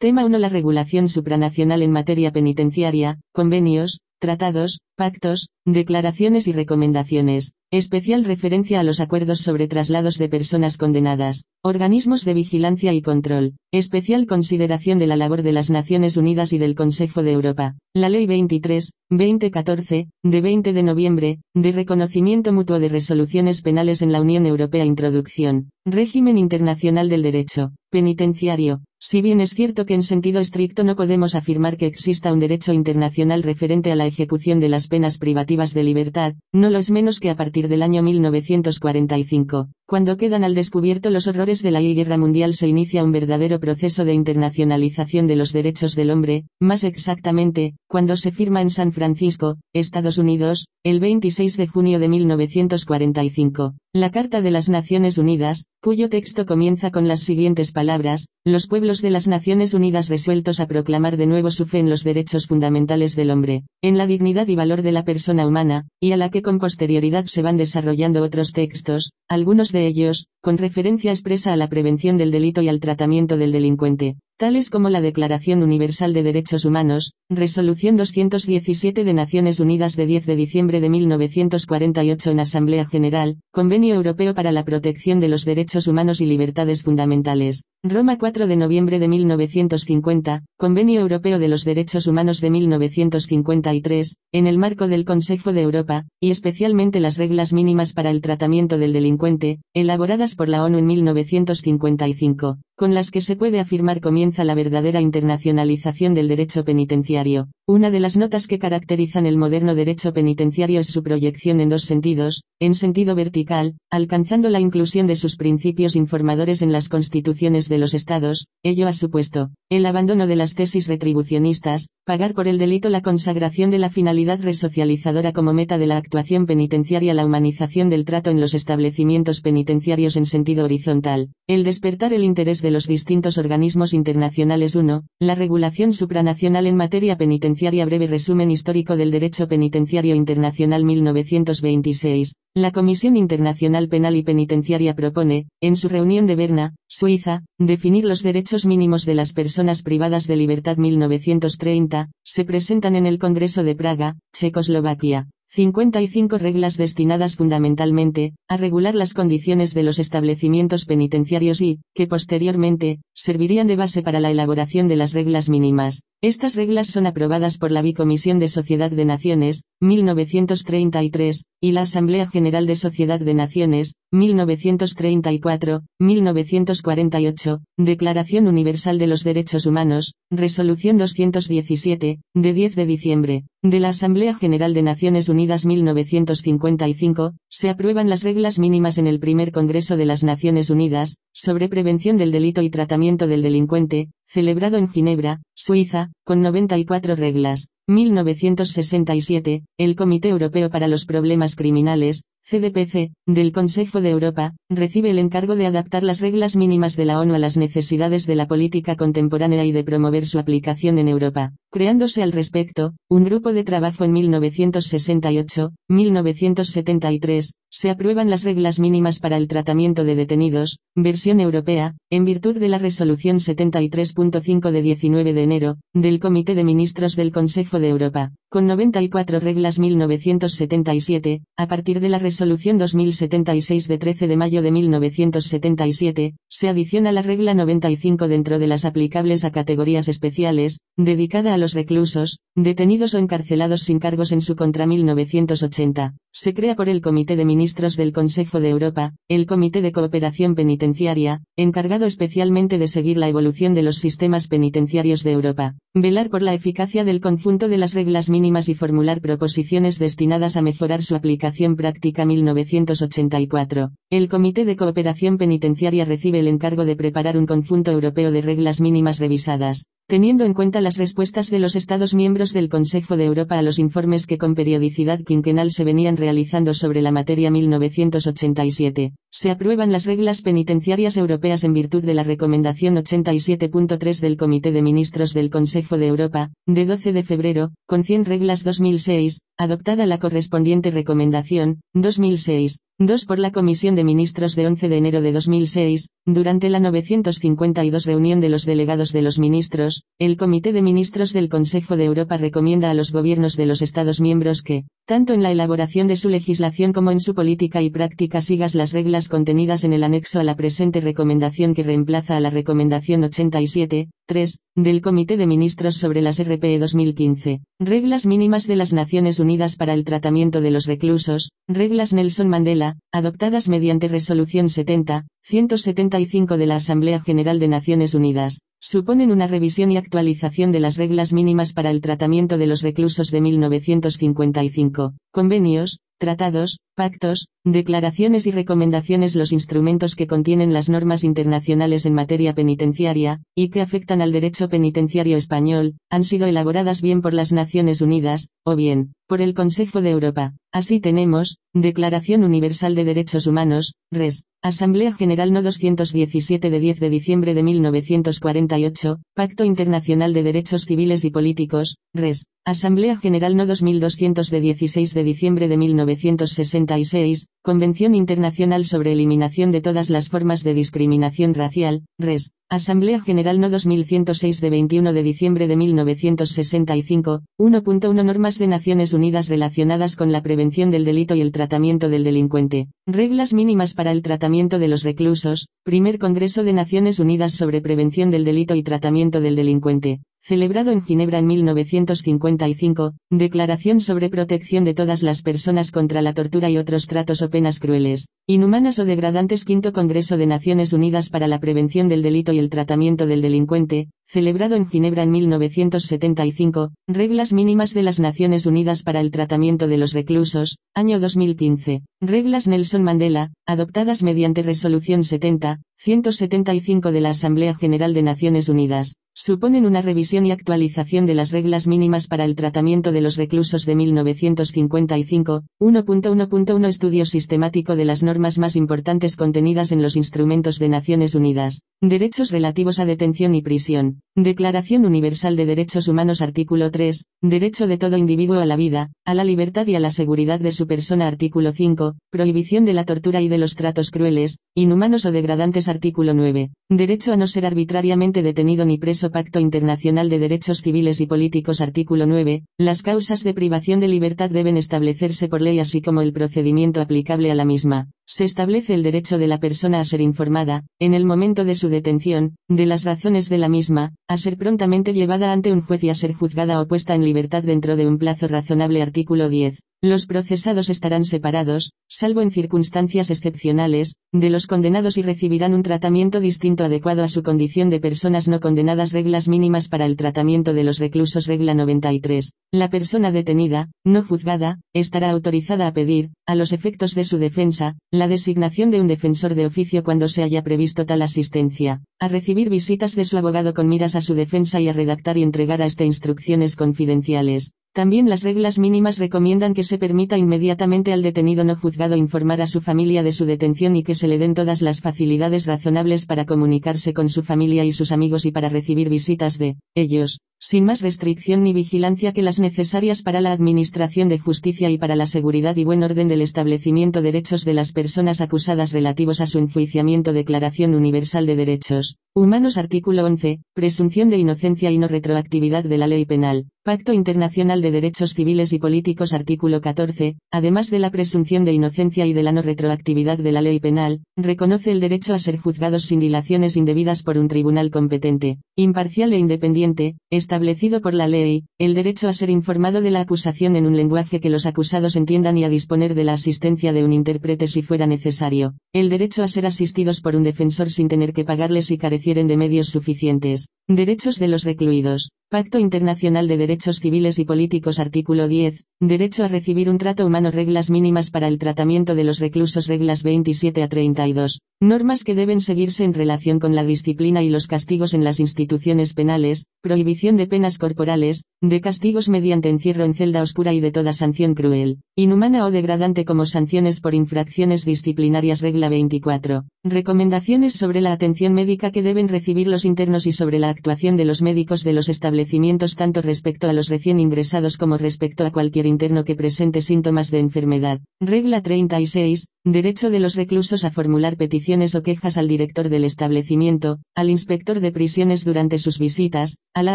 Tema 1 La regulación supranacional en materia penitenciaria, convenios, tratados, pactos, declaraciones y recomendaciones, especial referencia a los acuerdos sobre traslados de personas condenadas, organismos de vigilancia y control, especial consideración de la labor de las Naciones Unidas y del Consejo de Europa, la Ley 23, 2014, de 20 de noviembre, de reconocimiento mutuo de resoluciones penales en la Unión Europea Introducción, régimen internacional del derecho, penitenciario, si bien es cierto que en sentido estricto no podemos afirmar que exista un derecho internacional referente a la ejecución de las penas privativas de libertad, no lo es menos que a partir del año 1945, cuando quedan al descubierto los horrores de la guerra mundial se inicia un verdadero proceso de internacionalización de los derechos del hombre, más exactamente, cuando se firma en San Francisco, Estados Unidos, el 26 de junio de 1945, la Carta de las Naciones Unidas, cuyo texto comienza con las siguientes palabras, los pueblos de las Naciones Unidas resueltos a proclamar de nuevo su fe en los derechos fundamentales del hombre, en la dignidad y valor de la persona humana, y a la que con posterioridad se van desarrollando otros textos, algunos de ellos, con referencia expresa a la prevención del delito y al tratamiento del delincuente, tales como la Declaración Universal de Derechos Humanos, Resolución 217 de Naciones Unidas de 10 de diciembre de 1948 en Asamblea General, Convenio Europeo para la Protección de los Derechos Humanos y Libertades Fundamentales, Roma 4 de noviembre de 1950, Convenio Europeo de los Derechos Humanos de 1953, en el marco del Consejo de Europa, y especialmente las reglas mínimas para el tratamiento del delincuente, elaboradas por la ONU en 1955, con las que se puede afirmar comienza la verdadera internacionalización del derecho penitenciario. Una de las notas que caracterizan el moderno derecho penitenciario es su proyección en dos sentidos, en sentido vertical, alcanzando la inclusión de sus principios informadores en las constituciones de los estados, ello ha supuesto, el abandono de las tesis retribucionistas, pagar por el delito la consagración de la finalidad resocializadora como meta de la actuación penitenciaria la humanización del trato en los establecimientos penitenciarios en sentido horizontal, el despertar el interés de los distintos organismos internacionales. 1, la regulación supranacional en materia penitenciaria. Breve resumen histórico del derecho penitenciario internacional 1926, la Comisión Internacional Penal y Penitenciaria propone, en su reunión de Berna, Suiza, definir los derechos mínimos de las personas privadas de libertad. 1930, se presentan en el Congreso de Praga, Checoslovaquia. 55 reglas destinadas fundamentalmente a regular las condiciones de los establecimientos penitenciarios y, que posteriormente, servirían de base para la elaboración de las reglas mínimas. Estas reglas son aprobadas por la Bicomisión de Sociedad de Naciones, 1933, y la Asamblea General de Sociedad de Naciones, 1934, 1948, Declaración Universal de los Derechos Humanos, Resolución 217, de 10 de diciembre, de la Asamblea General de Naciones Unidas 1955, se aprueban las reglas mínimas en el primer Congreso de las Naciones Unidas, sobre prevención del delito y tratamiento del delincuente, celebrado en Ginebra, Suiza, con 94 reglas. 1967, el Comité Europeo para los Problemas Criminales, CDPC, del Consejo de Europa, recibe el encargo de adaptar las reglas mínimas de la ONU a las necesidades de la política contemporánea y de promover su aplicación en Europa, creándose al respecto, un grupo de trabajo en 1968, 1973, se aprueban las reglas mínimas para el tratamiento de detenidos, versión europea, en virtud de la resolución 73.5 de 19 de enero, del Comité de Ministros del Consejo de Europa, con 94 reglas 1977, a partir de la resolución 2076 de 13 de mayo de 1977, se adiciona la regla 95 dentro de las aplicables a categorías especiales, dedicada a los reclusos, detenidos o encarcelados sin cargos en su contra 1980. Se crea por el Comité de Ministros del Consejo de Europa, el Comité de Cooperación Penitenciaria, encargado especialmente de seguir la evolución de los sistemas penitenciarios de Europa, velar por la eficacia del conjunto de las reglas mínimas y formular proposiciones destinadas a mejorar su aplicación práctica 1984. El Comité de Cooperación Penitenciaria recibe el encargo de preparar un conjunto europeo de reglas mínimas revisadas, teniendo en cuenta las respuestas de los Estados miembros del Consejo de Europa a los informes que con periodicidad quinquenal se venían realizando sobre la materia 1987, se aprueban las reglas penitenciarias europeas en virtud de la Recomendación 87.3 del Comité de Ministros del Consejo de Europa, de 12 de febrero, con 100 reglas 2006, adoptada la correspondiente recomendación, 2006, 2 por la Comisión de Ministros de 11 de enero de 2006, durante la 952 reunión de los delegados de los ministros, el Comité de Ministros del Consejo de Europa recomienda a los gobiernos de los Estados miembros que, tanto en la elaboración de su legislación como en su política y práctica sigas las reglas contenidas en el anexo a la presente recomendación que reemplaza a la recomendación 87, 3, del Comité de Ministros sobre las RPE 2015, Reglas mínimas de las Naciones Unidas para el tratamiento de los reclusos, Reglas Nelson Mandela, adoptadas mediante Resolución 70, 175 de la Asamblea General de Naciones Unidas, suponen una revisión y actualización de las reglas mínimas para el tratamiento de los reclusos de 1955, convenios, tratados, pactos, declaraciones y recomendaciones los instrumentos que contienen las normas internacionales en materia penitenciaria, y que afectan al derecho penitenciario español, han sido elaboradas bien por las Naciones Unidas, o bien, por el Consejo de Europa. Así tenemos, Declaración Universal de Derechos Humanos, RES, Asamblea General No 217 de 10 de diciembre de 1948, Pacto Internacional de Derechos Civiles y Políticos, RES, Asamblea General No 2200 de 16 de diciembre de 1966, Convención Internacional sobre Eliminación de todas las formas de discriminación racial, RES, Asamblea General No 2106 de 21 de diciembre de 1965, 1.1 Normas de Naciones Unidas relacionadas con la prevención del delito y el tratamiento del delincuente. Reglas mínimas para el tratamiento de los reclusos. Primer Congreso de Naciones Unidas sobre Prevención del Delito y Tratamiento del Delincuente celebrado en Ginebra en 1955, Declaración sobre protección de todas las personas contra la tortura y otros tratos o penas crueles, inhumanas o degradantes Quinto Congreso de Naciones Unidas para la Prevención del Delito y el Tratamiento del Delincuente, celebrado en Ginebra en 1975, Reglas mínimas de las Naciones Unidas para el Tratamiento de los Reclusos, año 2015, Reglas Nelson Mandela, adoptadas mediante Resolución 70, 175 de la Asamblea General de Naciones Unidas, suponen una revisión y actualización de las reglas mínimas para el tratamiento de los reclusos de 1955, 1.1.1 Estudio sistemático de las normas más importantes contenidas en los instrumentos de Naciones Unidas, derechos relativos a detención y prisión, Declaración Universal de Derechos Humanos Artículo 3, derecho de todo individuo a la vida, a la libertad y a la seguridad de su persona Artículo 5, prohibición de la tortura y de los tratos crueles, inhumanos o degradantes Artículo 9, derecho a no ser arbitrariamente detenido ni preso Pacto Internacional de Derechos Civiles y Políticos Artículo 9, las causas de privación de libertad deben establecerse por ley así como el procedimiento aplicable a la misma. Se establece el derecho de la persona a ser informada, en el momento de su detención, de las razones de la misma, a ser prontamente llevada ante un juez y a ser juzgada o puesta en libertad dentro de un plazo razonable. Artículo 10. Los procesados estarán separados, salvo en circunstancias excepcionales, de los condenados y recibirán un tratamiento distinto adecuado a su condición de personas no condenadas. Reglas mínimas para el tratamiento de los reclusos. Regla 93. La persona detenida, no juzgada, estará autorizada a pedir, a los efectos de su defensa, la designación de un defensor de oficio cuando se haya previsto tal asistencia, a recibir visitas de su abogado con miras a su defensa y a redactar y entregar a este instrucciones confidenciales, también las reglas mínimas recomiendan que se permita inmediatamente al detenido no juzgado informar a su familia de su detención y que se le den todas las facilidades razonables para comunicarse con su familia y sus amigos y para recibir visitas de ellos, sin más restricción ni vigilancia que las necesarias para la administración de justicia y para la seguridad y buen orden del establecimiento derechos de las personas acusadas relativos a su enjuiciamiento Declaración Universal de Derechos Humanos Artículo 11, Presunción de inocencia y no retroactividad de la ley penal. Pacto Internacional de Derechos Civiles y Políticos Artículo 14, además de la presunción de inocencia y de la no retroactividad de la ley penal, reconoce el derecho a ser juzgados sin dilaciones indebidas por un tribunal competente, imparcial e independiente, establecido por la ley, el derecho a ser informado de la acusación en un lenguaje que los acusados entiendan y a disponer de la asistencia de un intérprete si fuera necesario, el derecho a ser asistidos por un defensor sin tener que pagarles y carecer de medios suficientes. Derechos de los recluidos. Pacto Internacional de Derechos Civiles y Políticos Artículo 10. Derecho a recibir un trato humano Reglas mínimas para el tratamiento de los reclusos Reglas 27 a 32. Normas que deben seguirse en relación con la disciplina y los castigos en las instituciones penales, prohibición de penas corporales, de castigos mediante encierro en celda oscura y de toda sanción cruel, inhumana o degradante como sanciones por infracciones disciplinarias Regla 24. Recomendaciones sobre la atención médica que deben recibir los internos y sobre la actuación de los médicos de los establecimientos tanto respecto a los recién ingresados como respecto a cualquier interno que presente síntomas de enfermedad. Regla 36. Derecho de los reclusos a formular peticiones o quejas al director del establecimiento, al inspector de prisiones durante sus visitas, a la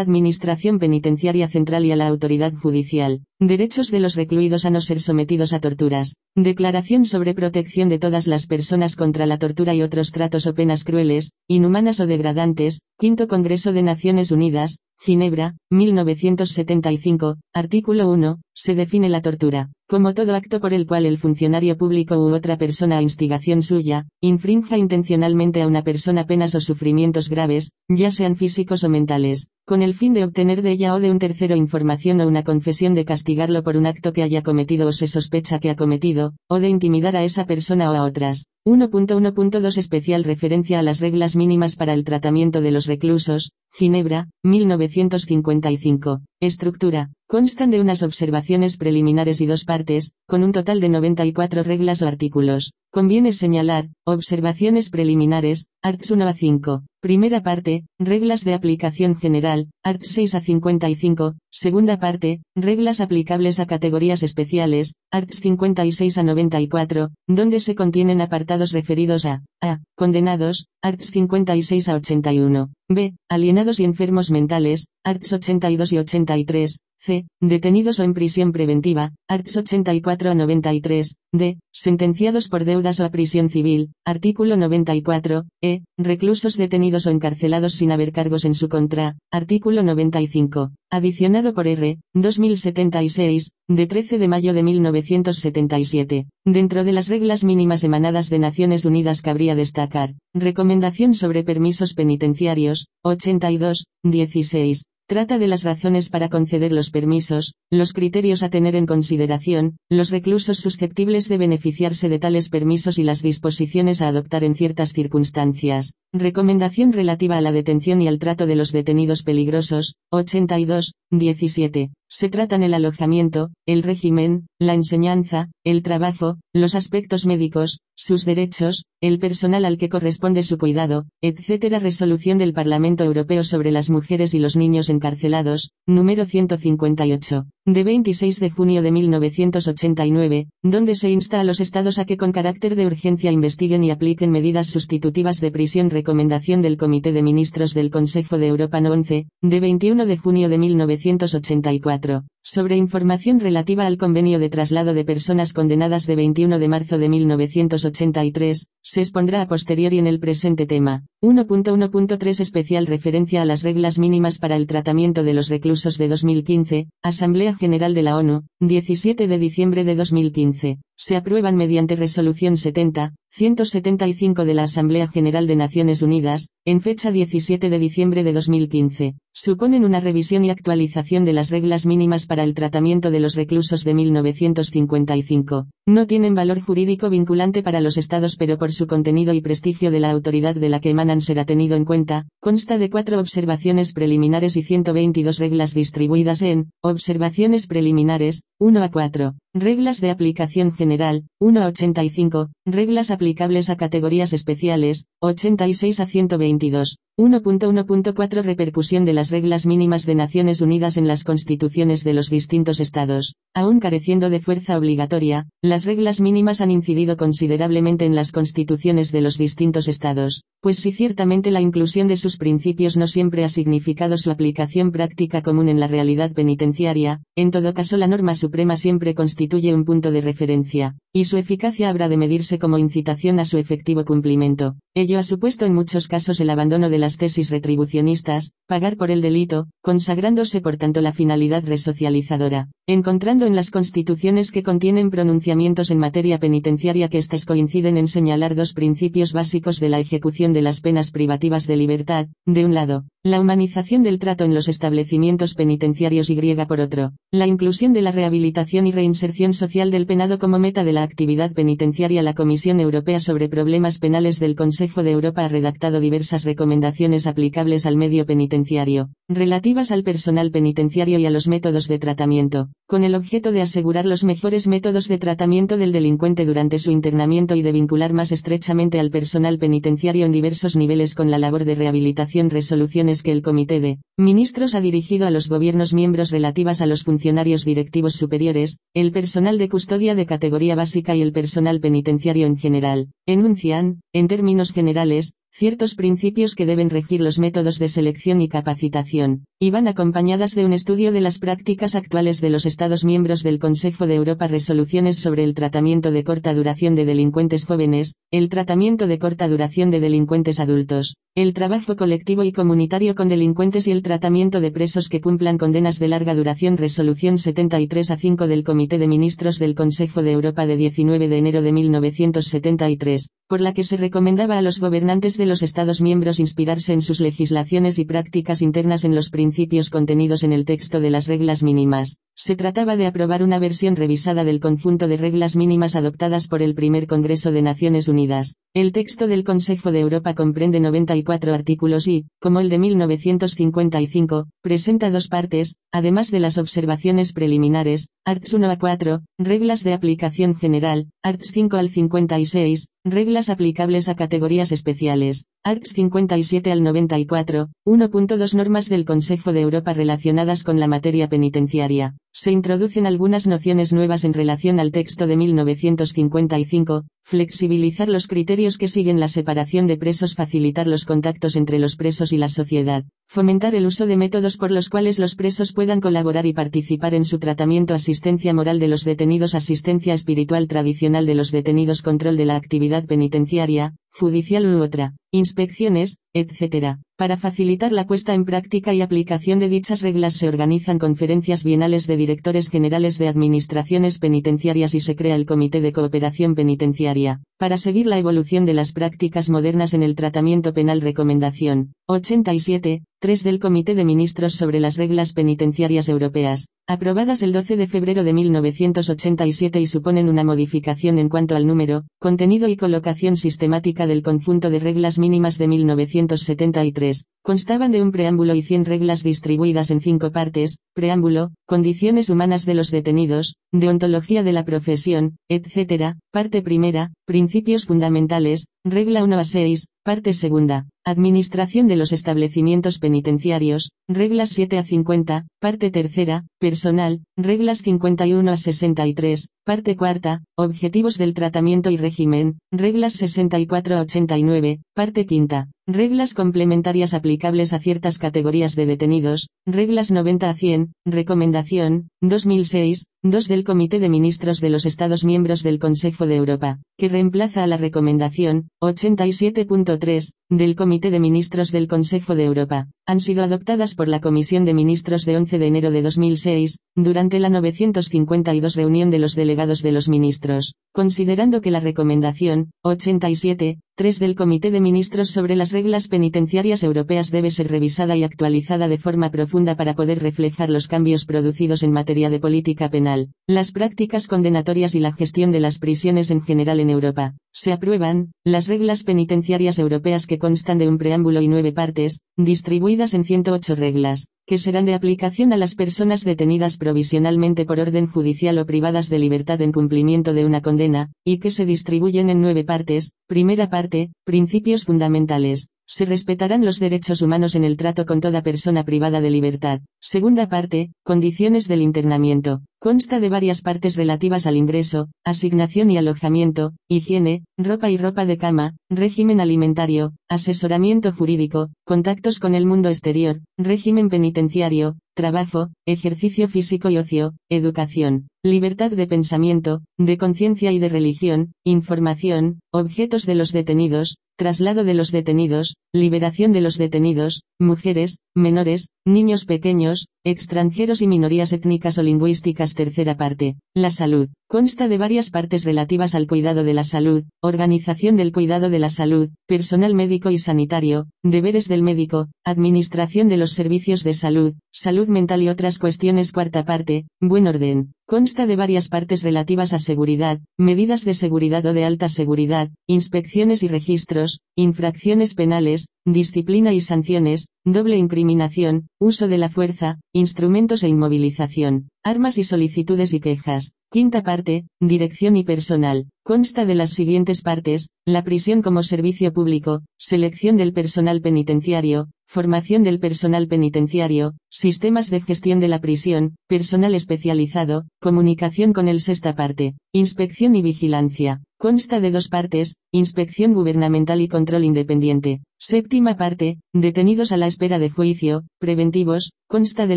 Administración Penitenciaria Central y a la autoridad judicial. Derechos de los recluidos a no ser sometidos a torturas. Declaración sobre protección de todas las personas contra la tortura y otros tratos o penas crueles, inhumanas o degradantes. Quinto Congreso de Naciones Unidas, Ginebra, 1975, artículo 1, se define la tortura, como todo acto por el cual el funcionario público u otra persona a instigación suya, infrinja intencionalmente a una persona penas o sufrimientos graves, ya sean físicos o mentales, con el fin de obtener de ella o de un tercero información o una confesión de castigarlo por un acto que haya cometido o se sospecha que ha cometido, o de intimidar a esa persona o a otras. 1.1.2 Especial referencia a las reglas mínimas para el tratamiento de los reclusos, Ginebra, 1955. Estructura. Constan de unas observaciones preliminares y dos partes, con un total de 94 reglas o artículos. Conviene señalar, observaciones preliminares, arts 1 a 5. Primera parte, reglas de aplicación general, arts 6 a 55. Segunda parte, reglas aplicables a categorías especiales, arts 56 a 94, donde se contienen apartados referidos a, a, condenados, arts 56 a 81. B. Alienados y enfermos mentales, arts 82 y 83, C. Detenidos o en prisión preventiva, arts 84 a 93, D. Sentenciados por deudas o a prisión civil, artículo 94, E. Reclusos detenidos o encarcelados sin haber cargos en su contra, artículo 95, adicionado por R. 2076, de 13 de mayo de 1977. Dentro de las reglas mínimas emanadas de Naciones Unidas cabría destacar, Recomendación sobre permisos penitenciarios, 82, 16, Trata de las razones para conceder los permisos, los criterios a tener en consideración, los reclusos susceptibles de beneficiarse de tales permisos y las disposiciones a adoptar en ciertas circunstancias. Recomendación relativa a la detención y al trato de los detenidos peligrosos, 82, 17. Se tratan el alojamiento, el régimen, la enseñanza, el trabajo, los aspectos médicos, sus derechos, el personal al que corresponde su cuidado, etc. Resolución del Parlamento Europeo sobre las mujeres y los niños encarcelados, número 158 de 26 de junio de 1989, donde se insta a los estados a que con carácter de urgencia investiguen y apliquen medidas sustitutivas de prisión. Recomendación del Comité de Ministros del Consejo de Europa No 11, de 21 de junio de 1984 4 sobre información relativa al convenio de traslado de personas condenadas de 21 de marzo de 1983, se expondrá a posteriori en el presente tema. 1.1.3 Especial referencia a las reglas mínimas para el tratamiento de los reclusos de 2015, Asamblea General de la ONU, 17 de diciembre de 2015 se aprueban mediante Resolución 70, 175 de la Asamblea General de Naciones Unidas, en fecha 17 de diciembre de 2015, suponen una revisión y actualización de las reglas mínimas para el tratamiento de los reclusos de 1955. No tienen valor jurídico vinculante para los estados pero por su contenido y prestigio de la autoridad de la que emanan será tenido en cuenta, consta de cuatro observaciones preliminares y 122 reglas distribuidas en, observaciones preliminares, 1 a 4, reglas de aplicación general, 1 a 85, reglas aplicables a categorías especiales, 86 a 122, 1.1.4 Repercusión de las reglas mínimas de Naciones Unidas en las constituciones de los distintos estados. Aún careciendo de fuerza obligatoria, las reglas mínimas han incidido considerablemente en las constituciones de los distintos estados, pues si ciertamente la inclusión de sus principios no siempre ha significado su aplicación práctica común en la realidad penitenciaria, en todo caso la norma suprema siempre constituye un punto de referencia, y su eficacia habrá de medirse como incitación a su efectivo cumplimiento. Ello ha supuesto en muchos casos el abandono de la las tesis retribucionistas, pagar por el delito, consagrándose por tanto la finalidad resocializadora, encontrando en las constituciones que contienen pronunciamientos en materia penitenciaria que éstas coinciden en señalar dos principios básicos de la ejecución de las penas privativas de libertad, de un lado, la humanización del trato en los establecimientos penitenciarios y griega por otro, la inclusión de la rehabilitación y reinserción social del penado como meta de la actividad penitenciaria. La Comisión Europea sobre Problemas Penales del Consejo de Europa ha redactado diversas recomendaciones aplicables al medio penitenciario, relativas al personal penitenciario y a los métodos de tratamiento. con el objeto de asegurar los mejores métodos de tratamiento del delincuente durante su internamiento y de vincular más estrechamente al personal penitenciario en diversos niveles con la labor de rehabilitación resoluciones que el Comité de Ministros ha dirigido a los gobiernos miembros relativas a los funcionarios directivos superiores, el personal de custodia de categoría básica y el personal penitenciario en general, enuncian, en términos generales, ciertos principios que deben regir los métodos de selección y capacitación, y van acompañadas de un estudio de las prácticas actuales de los Estados miembros del Consejo de Europa resoluciones sobre el tratamiento de corta duración de delincuentes jóvenes, el tratamiento de corta duración de delincuentes adultos, el trabajo colectivo y comunitario con delincuentes y el tratamiento de presos que cumplan condenas de larga duración resolución 73 a 5 del Comité de Ministros del Consejo de Europa de 19 de enero de 1973, por la que se recomendaba a los gobernantes de los Estados miembros inspirarse en sus legislaciones y prácticas internas en los principios contenidos en el texto de las reglas mínimas. Se trataba de aprobar una versión revisada del conjunto de reglas mínimas adoptadas por el primer Congreso de Naciones Unidas. El texto del Consejo de Europa comprende 94 artículos y, como el de 1955, presenta dos partes, además de las observaciones preliminares, arts 1 a 4, reglas de aplicación general, arts 5 al 56, reglas aplicables a categorías especiales, arts 57 al 94, 1.2 normas del Consejo de Europa relacionadas con la materia penitenciaria. Se introducen algunas nociones nuevas en relación al texto de 1955, flexibilizar los criterios que siguen la separación de presos, facilitar los contactos entre los presos y la sociedad, fomentar el uso de métodos por los cuales los presos puedan colaborar y participar en su tratamiento, asistencia moral de los detenidos, asistencia espiritual tradicional de los detenidos, control de la actividad penitenciaria, judicial u otra, inspecciones, etc. Para facilitar la puesta en práctica y aplicación de dichas reglas se organizan conferencias bienales de directores generales de administraciones penitenciarias y se crea el Comité de Cooperación Penitenciaria, para seguir la evolución de las prácticas modernas en el tratamiento penal. Recomendación 87, 3 del Comité de Ministros sobre las Reglas Penitenciarias Europeas, aprobadas el 12 de febrero de 1987 y suponen una modificación en cuanto al número, contenido y colocación sistemática del conjunto de reglas mínimas de 1973, constaban de un preámbulo y 100 reglas distribuidas en cinco partes, preámbulo, condiciones humanas de los detenidos, deontología de la profesión, etc., parte primera, principios fundamentales, regla 1 a 6, parte segunda, administración de los establecimientos penitenciarios, reglas 7 a 50, parte tercera, personal, reglas 51 a 63, parte cuarta, objetivos del tratamiento y régimen, reglas 64 a 89, parte quinta, reglas complementarias aplicables a ciertas categorías de detenidos, reglas 90 a 100, recomendación, 2006, 2 del Comité de Ministros de los Estados miembros del Consejo de Europa, que reemplaza a la recomendación, 87.3, del Comité de Ministros del Consejo de Europa, han sido adoptadas por la Comisión de Ministros de 11 de enero de 2006, durante la 952 reunión de los delegados de los ministros, considerando que la recomendación, 87, 3 del Comité de Ministros sobre las reglas penitenciarias europeas debe ser revisada y actualizada de forma profunda para poder reflejar los cambios producidos en materia de política penal, las prácticas condenatorias y la gestión de las prisiones en general en Europa. Se aprueban, las reglas penitenciarias europeas que constan de un preámbulo y nueve partes, distribuidas en 108 reglas, que serán de aplicación a las personas detenidas provisionalmente por orden judicial o privadas de libertad en cumplimiento de una condena, y que se distribuyen en nueve partes, primera parte, principios fundamentales, se respetarán los derechos humanos en el trato con toda persona privada de libertad. Segunda parte, condiciones del internamiento. Consta de varias partes relativas al ingreso, asignación y alojamiento, higiene, ropa y ropa de cama, régimen alimentario, asesoramiento jurídico, contactos con el mundo exterior, régimen penitenciario, trabajo, ejercicio físico y ocio, educación, libertad de pensamiento, de conciencia y de religión, información, objetos de los detenidos, traslado de los detenidos, liberación de los detenidos, mujeres, menores, niños pequeños, extranjeros y minorías étnicas o lingüísticas. Tercera parte. La salud. Consta de varias partes relativas al cuidado de la salud, organización del cuidado de la salud, personal médico y sanitario, deberes del médico, administración de los servicios de salud, salud mental y otras cuestiones. Cuarta parte. Buen orden. Consta de varias partes relativas a seguridad, medidas de seguridad o de alta seguridad, inspecciones y registros, infracciones penales, disciplina y sanciones, doble incriminación, uso de la fuerza, instrumentos e inmovilización, armas y solicitudes y quejas. Quinta parte, dirección y personal. Consta de las siguientes partes, la prisión como servicio público, selección del personal penitenciario, formación del personal penitenciario, sistemas de gestión de la prisión, personal especializado, comunicación con el sexta parte, inspección y vigilancia. Consta de dos partes, inspección gubernamental y control independiente. Séptima parte, detenidos a la espera de juicio, preventivos, consta de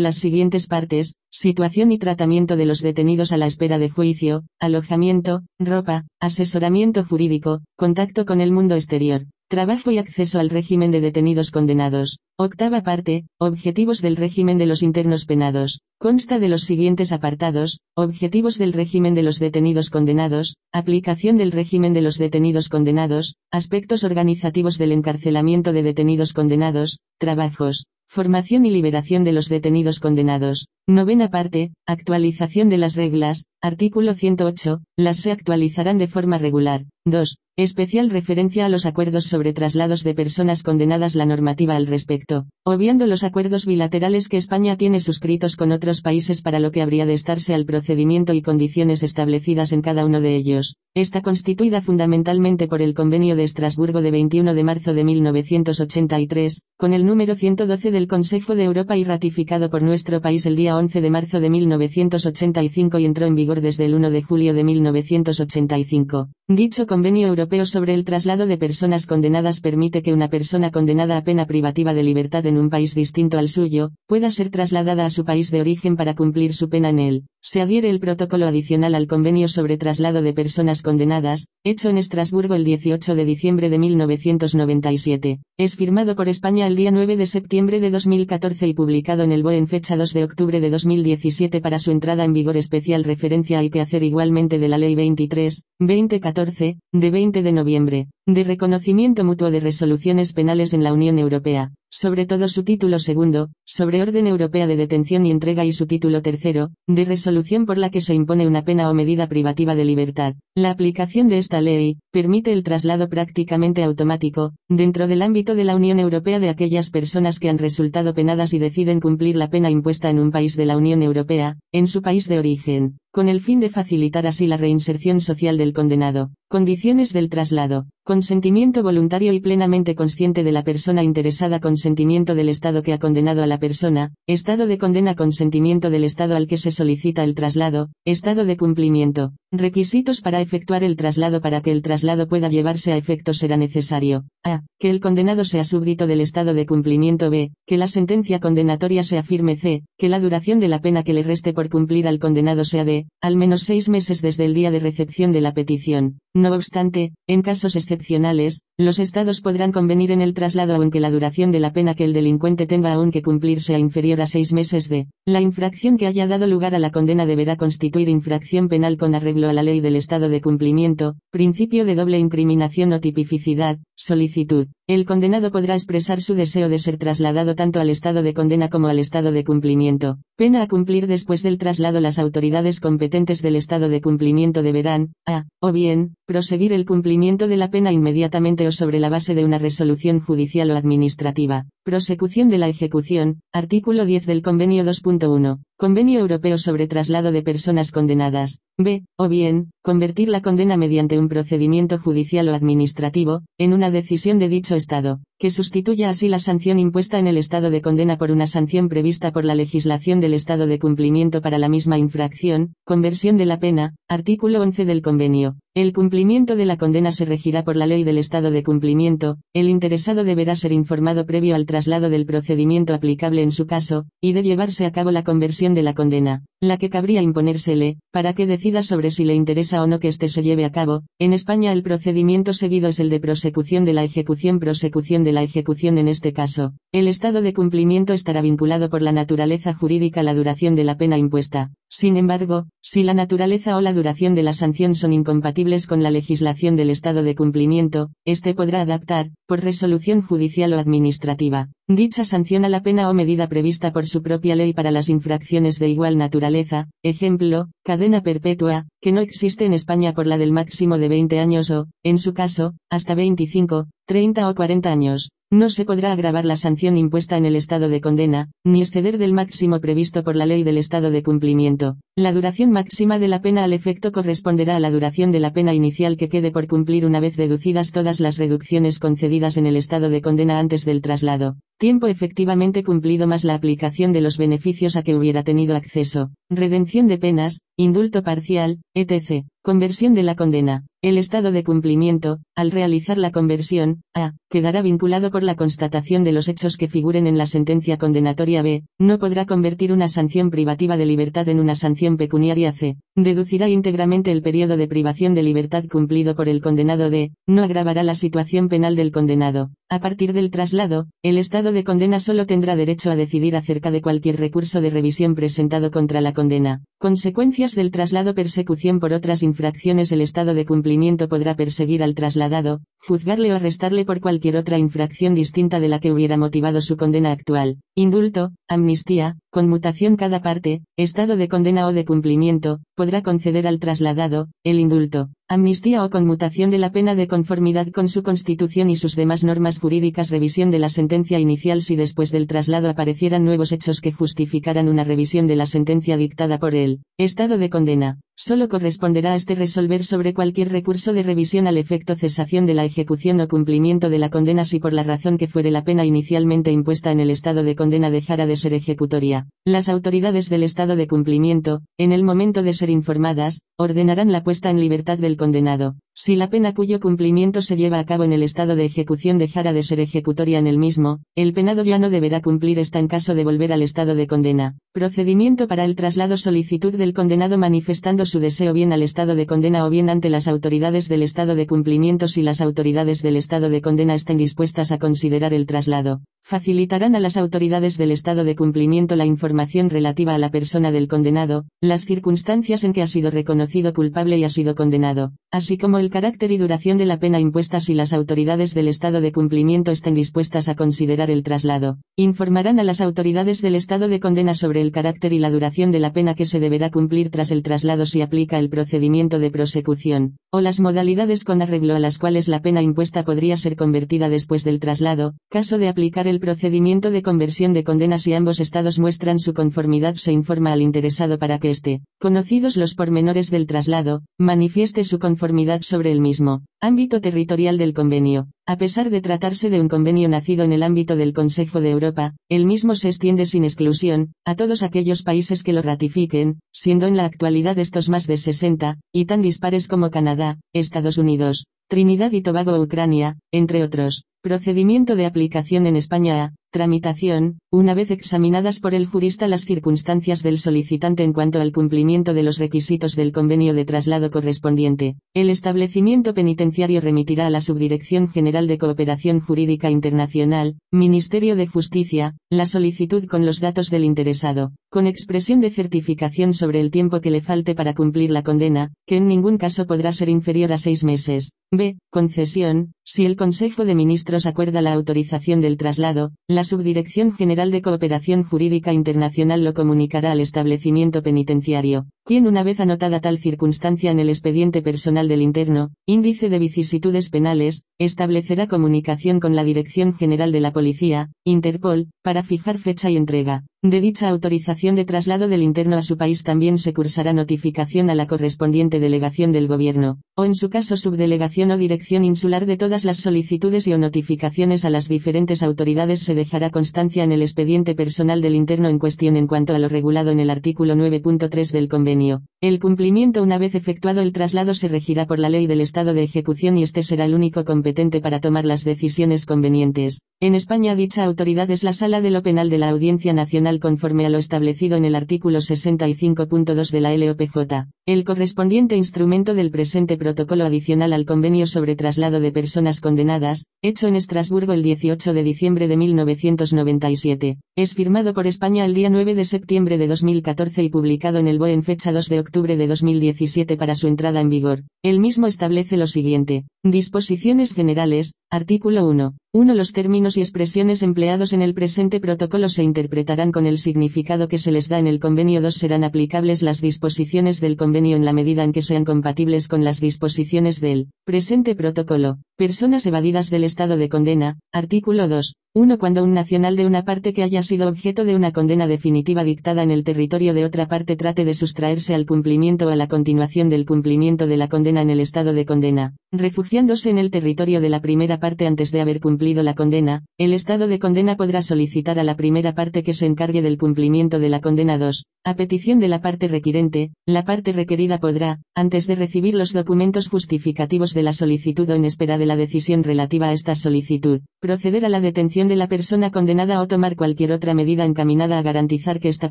las siguientes partes, situación y tratamiento de los detenidos a la espera de juicio, alojamiento, ropa, asesoramiento jurídico, contacto con el mundo exterior, Trabajo y acceso al régimen de detenidos condenados. Octava parte, objetivos del régimen de los internos penados. Consta de los siguientes apartados, objetivos del régimen de los detenidos condenados, aplicación del régimen de los detenidos condenados, aspectos organizativos del encarcelamiento de detenidos condenados, trabajos, Formación y liberación de los detenidos condenados. Novena parte, actualización de las reglas, artículo 108, las se actualizarán de forma regular. 2. Especial referencia a los acuerdos sobre traslados de personas condenadas la normativa al respecto, obviando los acuerdos bilaterales que España tiene suscritos con otros países para lo que habría de estarse al procedimiento y condiciones establecidas en cada uno de ellos. Está constituida fundamentalmente por el Convenio de Estrasburgo de 21 de marzo de 1983, con el número 112 del Consejo de Europa y ratificado por nuestro país el día 11 de marzo de 1985 y entró en vigor desde el 1 de julio de 1985. Dicho Convenio Europeo sobre el traslado de personas condenadas permite que una persona condenada a pena privativa de libertad en un país distinto al suyo, pueda ser trasladada a su país de origen para cumplir su pena en él. Se adhiere el protocolo adicional al Convenio sobre traslado de personas condenadas, hecho en Estrasburgo el 18 de diciembre de 1997. Es firmado por España el día 9 de septiembre de 2014 y publicado en el BOE en fecha 2 de octubre de 2017 para su entrada en vigor especial referencia hay que hacer igualmente de la Ley 23, 2014, de 20 de noviembre, de reconocimiento mutuo de resoluciones penales en la Unión Europea, sobre todo su título segundo, sobre orden europea de detención y entrega y su título tercero, de resolución por la que se impone una pena o medida privativa de libertad. La aplicación de esta ley, permite el traslado prácticamente automático, dentro del ámbito de la Unión Europea de aquellas personas que han resultado penadas y deciden cumplir la pena impuesta en un país de la Unión Europea, en su país de origen con el fin de facilitar así la reinserción social del condenado. Condiciones del traslado. Consentimiento voluntario y plenamente consciente de la persona interesada. Consentimiento del Estado que ha condenado a la persona. Estado de condena. Consentimiento del Estado al que se solicita el traslado. Estado de cumplimiento. Requisitos para efectuar el traslado. Para que el traslado pueda llevarse a efecto será necesario. A. Que el condenado sea súbdito del Estado de cumplimiento. B. Que la sentencia condenatoria sea firme. C. Que la duración de la pena que le reste por cumplir al condenado sea de al menos seis meses desde el día de recepción de la petición. No obstante, en casos excepcionales, los estados podrán convenir en el traslado aunque la duración de la pena que el delincuente tenga aún que cumplir sea inferior a seis meses de la infracción que haya dado lugar a la condena deberá constituir infracción penal con arreglo a la ley del estado de cumplimiento, principio de doble incriminación o tipificidad, solicitud. El condenado podrá expresar su deseo de ser trasladado tanto al estado de condena como al estado de cumplimiento. Pena a cumplir después del traslado las autoridades competentes del estado de cumplimiento deberán, a, o bien, proseguir el cumplimiento de la pena inmediatamente o sobre la base de una resolución judicial o administrativa. Prosecución de la ejecución, artículo 10 del Convenio 2.1. Convenio Europeo sobre traslado de personas condenadas. B. O bien, convertir la condena mediante un procedimiento judicial o administrativo, en una decisión de dicho Estado, que sustituya así la sanción impuesta en el Estado de condena por una sanción prevista por la legislación del Estado de cumplimiento para la misma infracción, conversión de la pena, artículo 11 del convenio. El cumplimiento de la condena se regirá por la ley del Estado de cumplimiento, el interesado deberá ser informado previo al traslado del procedimiento aplicable en su caso, y de llevarse a cabo la conversión de la condena, la que cabría imponérsele, para que decida sobre si le interesa o no que éste se lleve a cabo. En España el procedimiento seguido es el de prosecución de la ejecución prosecución de la ejecución en este caso. El estado de cumplimiento estará vinculado por la naturaleza jurídica a la duración de la pena impuesta. Sin embargo, si la naturaleza o la duración de la sanción son incompatibles con la legislación del estado de cumplimiento, éste podrá adaptar, por resolución judicial o administrativa, dicha sanción a la pena o medida prevista por su propia ley para las infracciones de igual naturaleza, ejemplo, cadena perpetua, que no existe en España por la del máximo de 20 años o, en su caso, hasta 25, 30 o 40 años. No se podrá agravar la sanción impuesta en el estado de condena, ni exceder del máximo previsto por la ley del estado de cumplimiento. La duración máxima de la pena al efecto corresponderá a la duración de la pena inicial que quede por cumplir una vez deducidas todas las reducciones concedidas en el estado de condena antes del traslado. Tiempo efectivamente cumplido más la aplicación de los beneficios a que hubiera tenido acceso. Redención de penas, indulto parcial, etc. Conversión de la condena. El estado de cumplimiento, al realizar la conversión, A, quedará vinculado por la constatación de los hechos que figuren en la sentencia condenatoria B, no podrá convertir una sanción privativa de libertad en una sanción pecuniaria C, deducirá íntegramente el periodo de privación de libertad cumplido por el condenado D, no agravará la situación penal del condenado. A partir del traslado, el estado de condena solo tendrá derecho a decidir acerca de cualquier recurso de revisión presentado contra la condena. Consecuencias del traslado persecución por otras infracciones El estado de cumplimiento podrá perseguir al trasladado, juzgarle o arrestarle por cualquier otra infracción distinta de la que hubiera motivado su condena actual. Indulto, amnistía, conmutación cada parte, estado de condena o de cumplimiento, podrá conceder al trasladado, el indulto, amnistía o conmutación de la pena de conformidad con su constitución y sus demás normas jurídicas, revisión de la sentencia inicial si después del traslado aparecieran nuevos hechos que justificaran una revisión de la sentencia dictada por él. Estado de condena. Solo corresponderá a este resolver sobre cualquier recurso de revisión al efecto cesación de la ejecución o cumplimiento de la condena si por la razón que fuere la pena inicialmente impuesta en el estado de condena dejara de ser ejecutoria. Las autoridades del estado de cumplimiento, en el momento de ser informadas, ordenarán la puesta en libertad del condenado. Si la pena cuyo cumplimiento se lleva a cabo en el estado de ejecución dejara de ser ejecutoria en el mismo, el penado ya no deberá cumplir esta en caso de volver al estado de condena. Procedimiento para el traslado solicitud del condenado manifestando su deseo bien al estado de condena o bien ante las autoridades del estado de cumplimiento si las autoridades del estado de condena estén dispuestas a considerar el traslado. Facilitarán a las autoridades del estado de cumplimiento la información relativa a la persona del condenado, las circunstancias en que ha sido reconocido culpable y ha sido condenado, así como el carácter y duración de la pena impuesta si las autoridades del estado de cumplimiento estén dispuestas a considerar el traslado. Informarán a las autoridades del estado de condena sobre el carácter y la duración de la pena que se deberá cumplir tras el traslado si aplica el procedimiento de prosecución, o las modalidades con arreglo a las cuales la pena impuesta podría ser convertida después del traslado, caso de aplicar el procedimiento de conversión de condena si ambos estados muestran su conformidad se informa al interesado para que esté, conocidos los pormenores del traslado, manifieste su conformidad sobre el mismo. Ámbito territorial del convenio. A pesar de tratarse de un convenio nacido en el ámbito del Consejo de Europa, el mismo se extiende sin exclusión, a todos aquellos países que lo ratifiquen, siendo en la actualidad estos más de 60, y tan dispares como Canadá, Estados Unidos, Trinidad y Tobago Ucrania, entre otros. Procedimiento de aplicación en España tramitación, una vez examinadas por el jurista las circunstancias del solicitante en cuanto al cumplimiento de los requisitos del convenio de traslado correspondiente, el establecimiento penitenciario remitirá a la Subdirección General de Cooperación Jurídica Internacional, Ministerio de Justicia, la solicitud con los datos del interesado, con expresión de certificación sobre el tiempo que le falte para cumplir la condena, que en ningún caso podrá ser inferior a seis meses. B. Concesión, si el Consejo de Ministros acuerda la autorización del traslado, la Subdirección General de Cooperación Jurídica Internacional lo comunicará al establecimiento penitenciario, quien una vez anotada tal circunstancia en el expediente personal del interno, índice de vicisitudes penales, establecerá comunicación con la Dirección General de la Policía, Interpol, para fijar fecha y entrega. De dicha autorización de traslado del interno a su país también se cursará notificación a la correspondiente delegación del gobierno, o en su caso subdelegación o dirección insular de todas las solicitudes y o notificaciones a las diferentes autoridades se dejará constancia en el expediente personal del interno en cuestión en cuanto a lo regulado en el artículo 9.3 del convenio. El cumplimiento una vez efectuado el traslado se regirá por la ley del estado de ejecución y este será el único competente para tomar las decisiones convenientes. En España dicha autoridad es la Sala de lo Penal de la Audiencia Nacional conforme a lo establecido en el artículo 65.2 de la LOPJ. El correspondiente instrumento del presente protocolo adicional al convenio sobre traslado de personas condenadas, hecho en Estrasburgo el 18 de diciembre de 1997, es firmado por España el día 9 de septiembre de 2014 y publicado en el BOE en fecha 2 de octubre de 2017 para su entrada en vigor. El mismo establece lo siguiente. Disposiciones generales, artículo 1. 1. Los términos y expresiones empleados en el presente protocolo se interpretarán con el significado que se les da en el convenio 2. Serán aplicables las disposiciones del convenio en la medida en que sean compatibles con las disposiciones del presente protocolo. Personas evadidas del estado de condena, artículo 2. 1. Cuando un nacional de una parte que haya sido objeto de una condena definitiva dictada en el territorio de otra parte trate de sustraerse al cumplimiento o a la continuación del cumplimiento de la condena en el estado de condena, refugiándose en el territorio de la primera parte antes de haber cumplido la condena, el estado de condena podrá solicitar a la primera parte que se encargue del cumplimiento de la condena 2, a petición de la parte requirente, la parte requerida podrá, antes de recibir los documentos justificativos de la solicitud o en espera de la decisión relativa a esta solicitud, proceder a la detención de la persona condenada o tomar cualquier otra medida encaminada a garantizar que ésta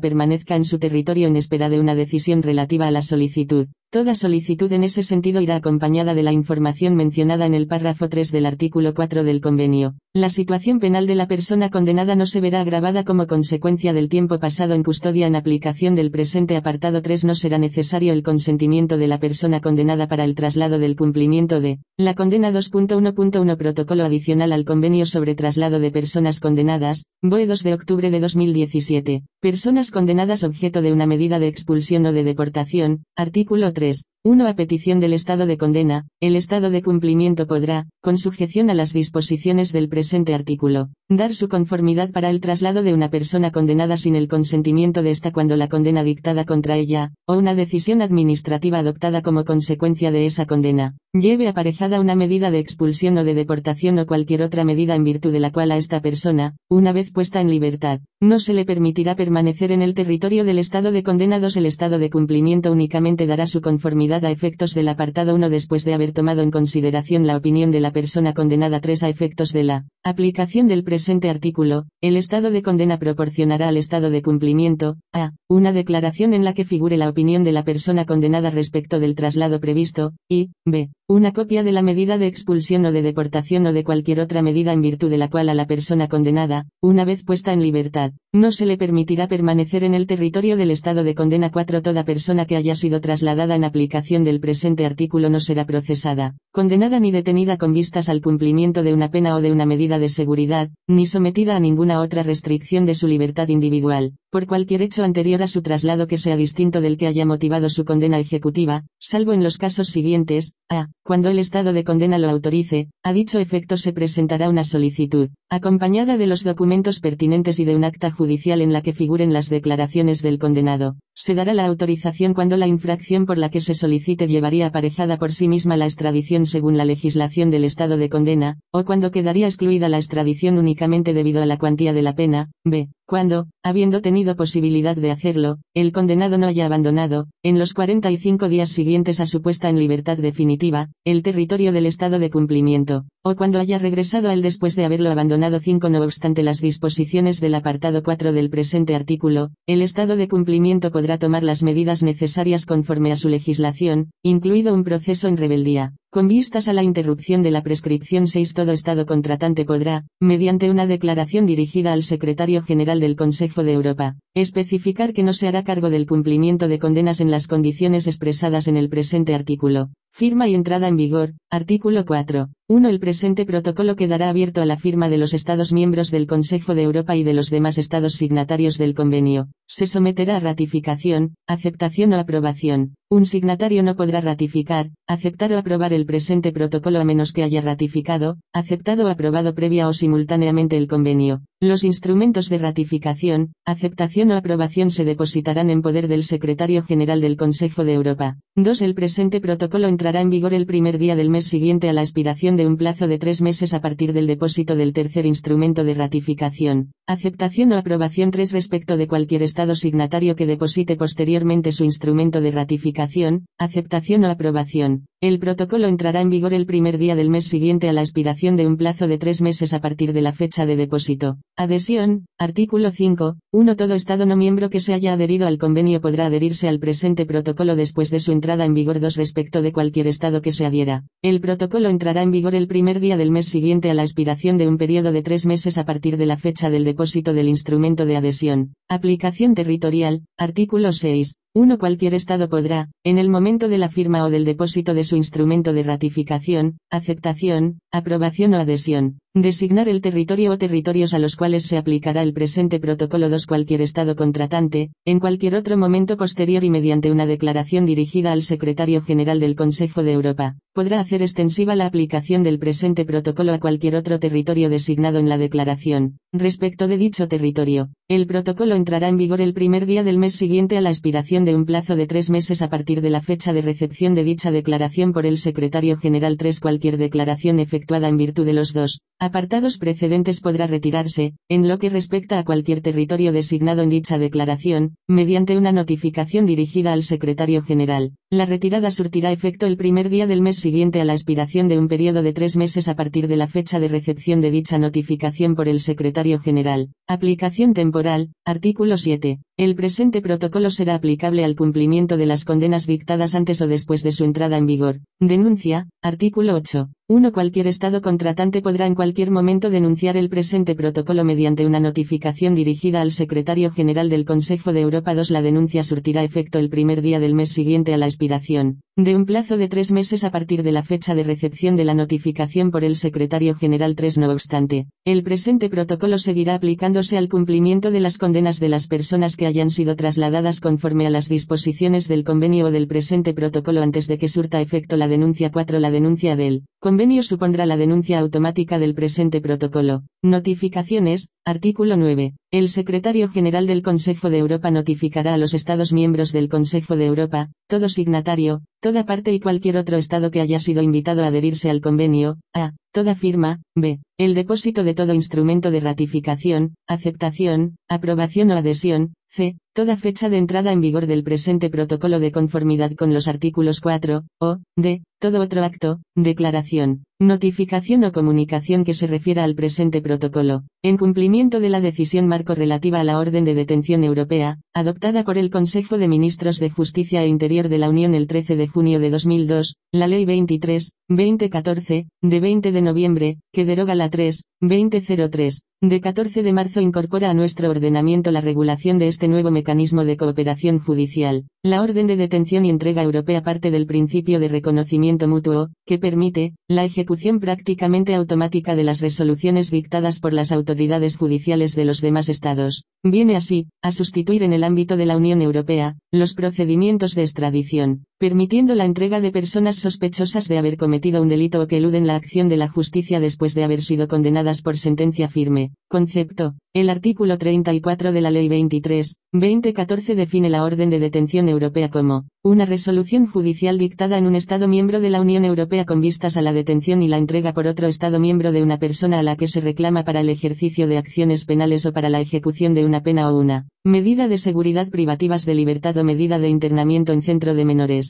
permanezca en su territorio en espera de una decisión relativa a la solicitud. Toda solicitud en ese sentido irá acompañada de la información mencionada en el párrafo 3 del artículo 4 del convenio. La situación penal de la persona condenada no se verá agravada como consecuencia del tiempo pasado en custodia en aplicación del presente apartado 3 no será necesario el consentimiento de la persona condenada para el traslado del cumplimiento de la condena 2.1.1 protocolo adicional al convenio sobre traslado de personas condenadas, BOE 2 de octubre de 2017. Personas condenadas objeto de una medida de expulsión o de deportación, artículo 3 3. 1. A petición del estado de condena, el estado de cumplimiento podrá, con sujeción a las disposiciones del presente artículo, dar su conformidad para el traslado de una persona condenada sin el consentimiento de esta cuando la condena dictada contra ella, o una decisión administrativa adoptada como consecuencia de esa condena, lleve aparejada una medida de expulsión o de deportación o cualquier otra medida en virtud de la cual a esta persona, una vez puesta en libertad, no se le permitirá permanecer en el territorio del estado de condena 2. El estado de cumplimiento únicamente dará su conformidad a efectos del apartado 1 después de haber tomado en consideración la opinión de la persona condenada 3 a efectos de la aplicación del presente artículo, el estado de condena proporcionará al estado de cumplimiento, a, una declaración en la que figure la opinión de la persona condenada respecto del traslado previsto, y, b, una copia de la medida de expulsión o de deportación o de cualquier otra medida en virtud de la cual a la persona condenada, una vez puesta en libertad, no se le permitirá permanecer en el territorio del estado de condena 4 toda persona que haya sido trasladada en aplicación del presente artículo no será procesada, condenada ni detenida con vistas al cumplimiento de una pena o de una medida de seguridad, ni sometida a ninguna otra restricción de su libertad individual, por cualquier hecho anterior a su traslado que sea distinto del que haya motivado su condena ejecutiva, salvo en los casos siguientes, a. Cuando el estado de condena lo autorice, a dicho efecto se presentará una solicitud, acompañada de los documentos pertinentes y de un acta judicial en la que figuren las declaraciones del condenado. Se dará la autorización cuando la infracción por la que se solicite llevaría aparejada por sí misma la extradición según la legislación del estado de condena, o cuando quedaría excluida la extradición únicamente debido a la cuantía de la pena, b. Cuando, habiendo tenido posibilidad de hacerlo, el condenado no haya abandonado, en los 45 días siguientes a su puesta en libertad definitiva, el territorio del estado de cumplimiento, o cuando haya regresado a él después de haberlo abandonado 5 no obstante las disposiciones del apartado 4 del presente artículo, el estado de cumplimiento podrá tomar las medidas necesarias conforme a su legislación, incluido un proceso en rebeldía. Con vistas a la interrupción de la prescripción 6 todo Estado contratante podrá, mediante una declaración dirigida al Secretario General del Consejo de Europa, especificar que no se hará cargo del cumplimiento de condenas en las condiciones expresadas en el presente artículo. Firma y entrada en vigor, artículo 4. 1. El presente protocolo quedará abierto a la firma de los Estados miembros del Consejo de Europa y de los demás Estados signatarios del convenio. Se someterá a ratificación, aceptación o aprobación. Un signatario no podrá ratificar, aceptar o aprobar el presente protocolo a menos que haya ratificado, aceptado o aprobado previa o simultáneamente el convenio. Los instrumentos de ratificación, aceptación o aprobación se depositarán en poder del Secretario General del Consejo de Europa. 2. El presente protocolo entrará en vigor el primer día del mes siguiente a la expiración de un plazo de tres meses a partir del depósito del tercer instrumento de ratificación. Aceptación o aprobación 3 respecto de cualquier Estado signatario que deposite posteriormente su instrumento de ratificación, aceptación o aprobación. El protocolo entrará en vigor el primer día del mes siguiente a la expiración de un plazo de tres meses a partir de la fecha de depósito. Adhesión, artículo 5. 1. Todo Estado no miembro que se haya adherido al convenio podrá adherirse al presente protocolo después de su entrada en vigor 2 respecto de cualquier Estado que se adhiera. El protocolo entrará en vigor el primer día del mes siguiente a la expiración de un periodo de tres meses a partir de la fecha del depósito del instrumento de adhesión. Aplicación territorial, artículo 6. 1. Cualquier Estado podrá, en el momento de la firma o del depósito de su instrumento de ratificación, aceptación, aprobación o adhesión, designar el territorio o territorios a los cuales se aplicará el presente protocolo 2. Cualquier Estado contratante, en cualquier otro momento posterior y mediante una declaración dirigida al Secretario General del Consejo de Europa, podrá hacer extensiva la aplicación del presente protocolo a cualquier otro territorio designado en la declaración. Respecto de dicho territorio, el protocolo entrará en vigor el primer día del mes siguiente a la expiración de un plazo de tres meses a partir de la fecha de recepción de dicha declaración por el Secretario General 3. Cualquier declaración efectuada en virtud de los dos apartados precedentes podrá retirarse, en lo que respecta a cualquier territorio designado en dicha declaración, mediante una notificación dirigida al Secretario General. La retirada surtirá efecto el primer día del mes siguiente a la expiración de un periodo de tres meses a partir de la fecha de recepción de dicha notificación por el Secretario General. Aplicación temporal, artículo 7. El presente protocolo será aplicable al cumplimiento de las condenas dictadas antes o después de su entrada en vigor. Denuncia, artículo 8. 1. Cualquier Estado contratante podrá en cualquier momento denunciar el presente protocolo mediante una notificación dirigida al Secretario General del Consejo de Europa 2. La denuncia surtirá efecto el primer día del mes siguiente a la expiración de un plazo de tres meses a partir de la fecha de recepción de la notificación por el Secretario General 3. No obstante, el presente protocolo seguirá aplicándose al cumplimiento de las condenas de las personas que hayan sido trasladadas conforme a las disposiciones del convenio o del presente protocolo antes de que surta efecto la denuncia 4. La denuncia del convenio supondrá la denuncia automática del presente protocolo. Notificaciones, artículo 9. El secretario general del Consejo de Europa notificará a los Estados miembros del Consejo de Europa, todo signatario, toda parte y cualquier otro Estado que haya sido invitado a adherirse al convenio, a, toda firma, b, el depósito de todo instrumento de ratificación, aceptación, aprobación o adhesión, c, toda fecha de entrada en vigor del presente protocolo de conformidad con los artículos 4, o, d, todo otro acto, declaración, notificación o comunicación que se refiera al presente protocolo, en cumplimiento de la decisión marco relativa a la orden de detención europea, adoptada por el Consejo de Ministros de Justicia e Interior de la Unión el 13 de junio de 2002, la Ley 23, 2014, de 20 de noviembre, que deroga la 3, 2003, de 14 de marzo incorpora a nuestro ordenamiento la regulación de este nuevo mecanismo de cooperación judicial. La orden de detención y entrega europea parte del principio de reconocimiento mutuo, que permite, la ejecución prácticamente automática de las resoluciones dictadas por las autoridades judiciales de los demás estados. Viene así, a sustituir en el ámbito de la Unión Europea, los procedimientos de extradición, permitiendo la entrega de personas sospechosas de haber cometido un delito o que eluden la acción de la justicia después de haber sido condenadas por sentencia firme. Concepto. El artículo 34 de la Ley 23, 2014 define la orden de detención europea como una resolución judicial dictada en un Estado miembro de la Unión Europea con vistas a la detención y la entrega por otro Estado miembro de una persona a la que se reclama para el ejercicio de acciones penales o para la ejecución de una pena o una medida de seguridad privativas de libertad o medida de internamiento en centro de menores.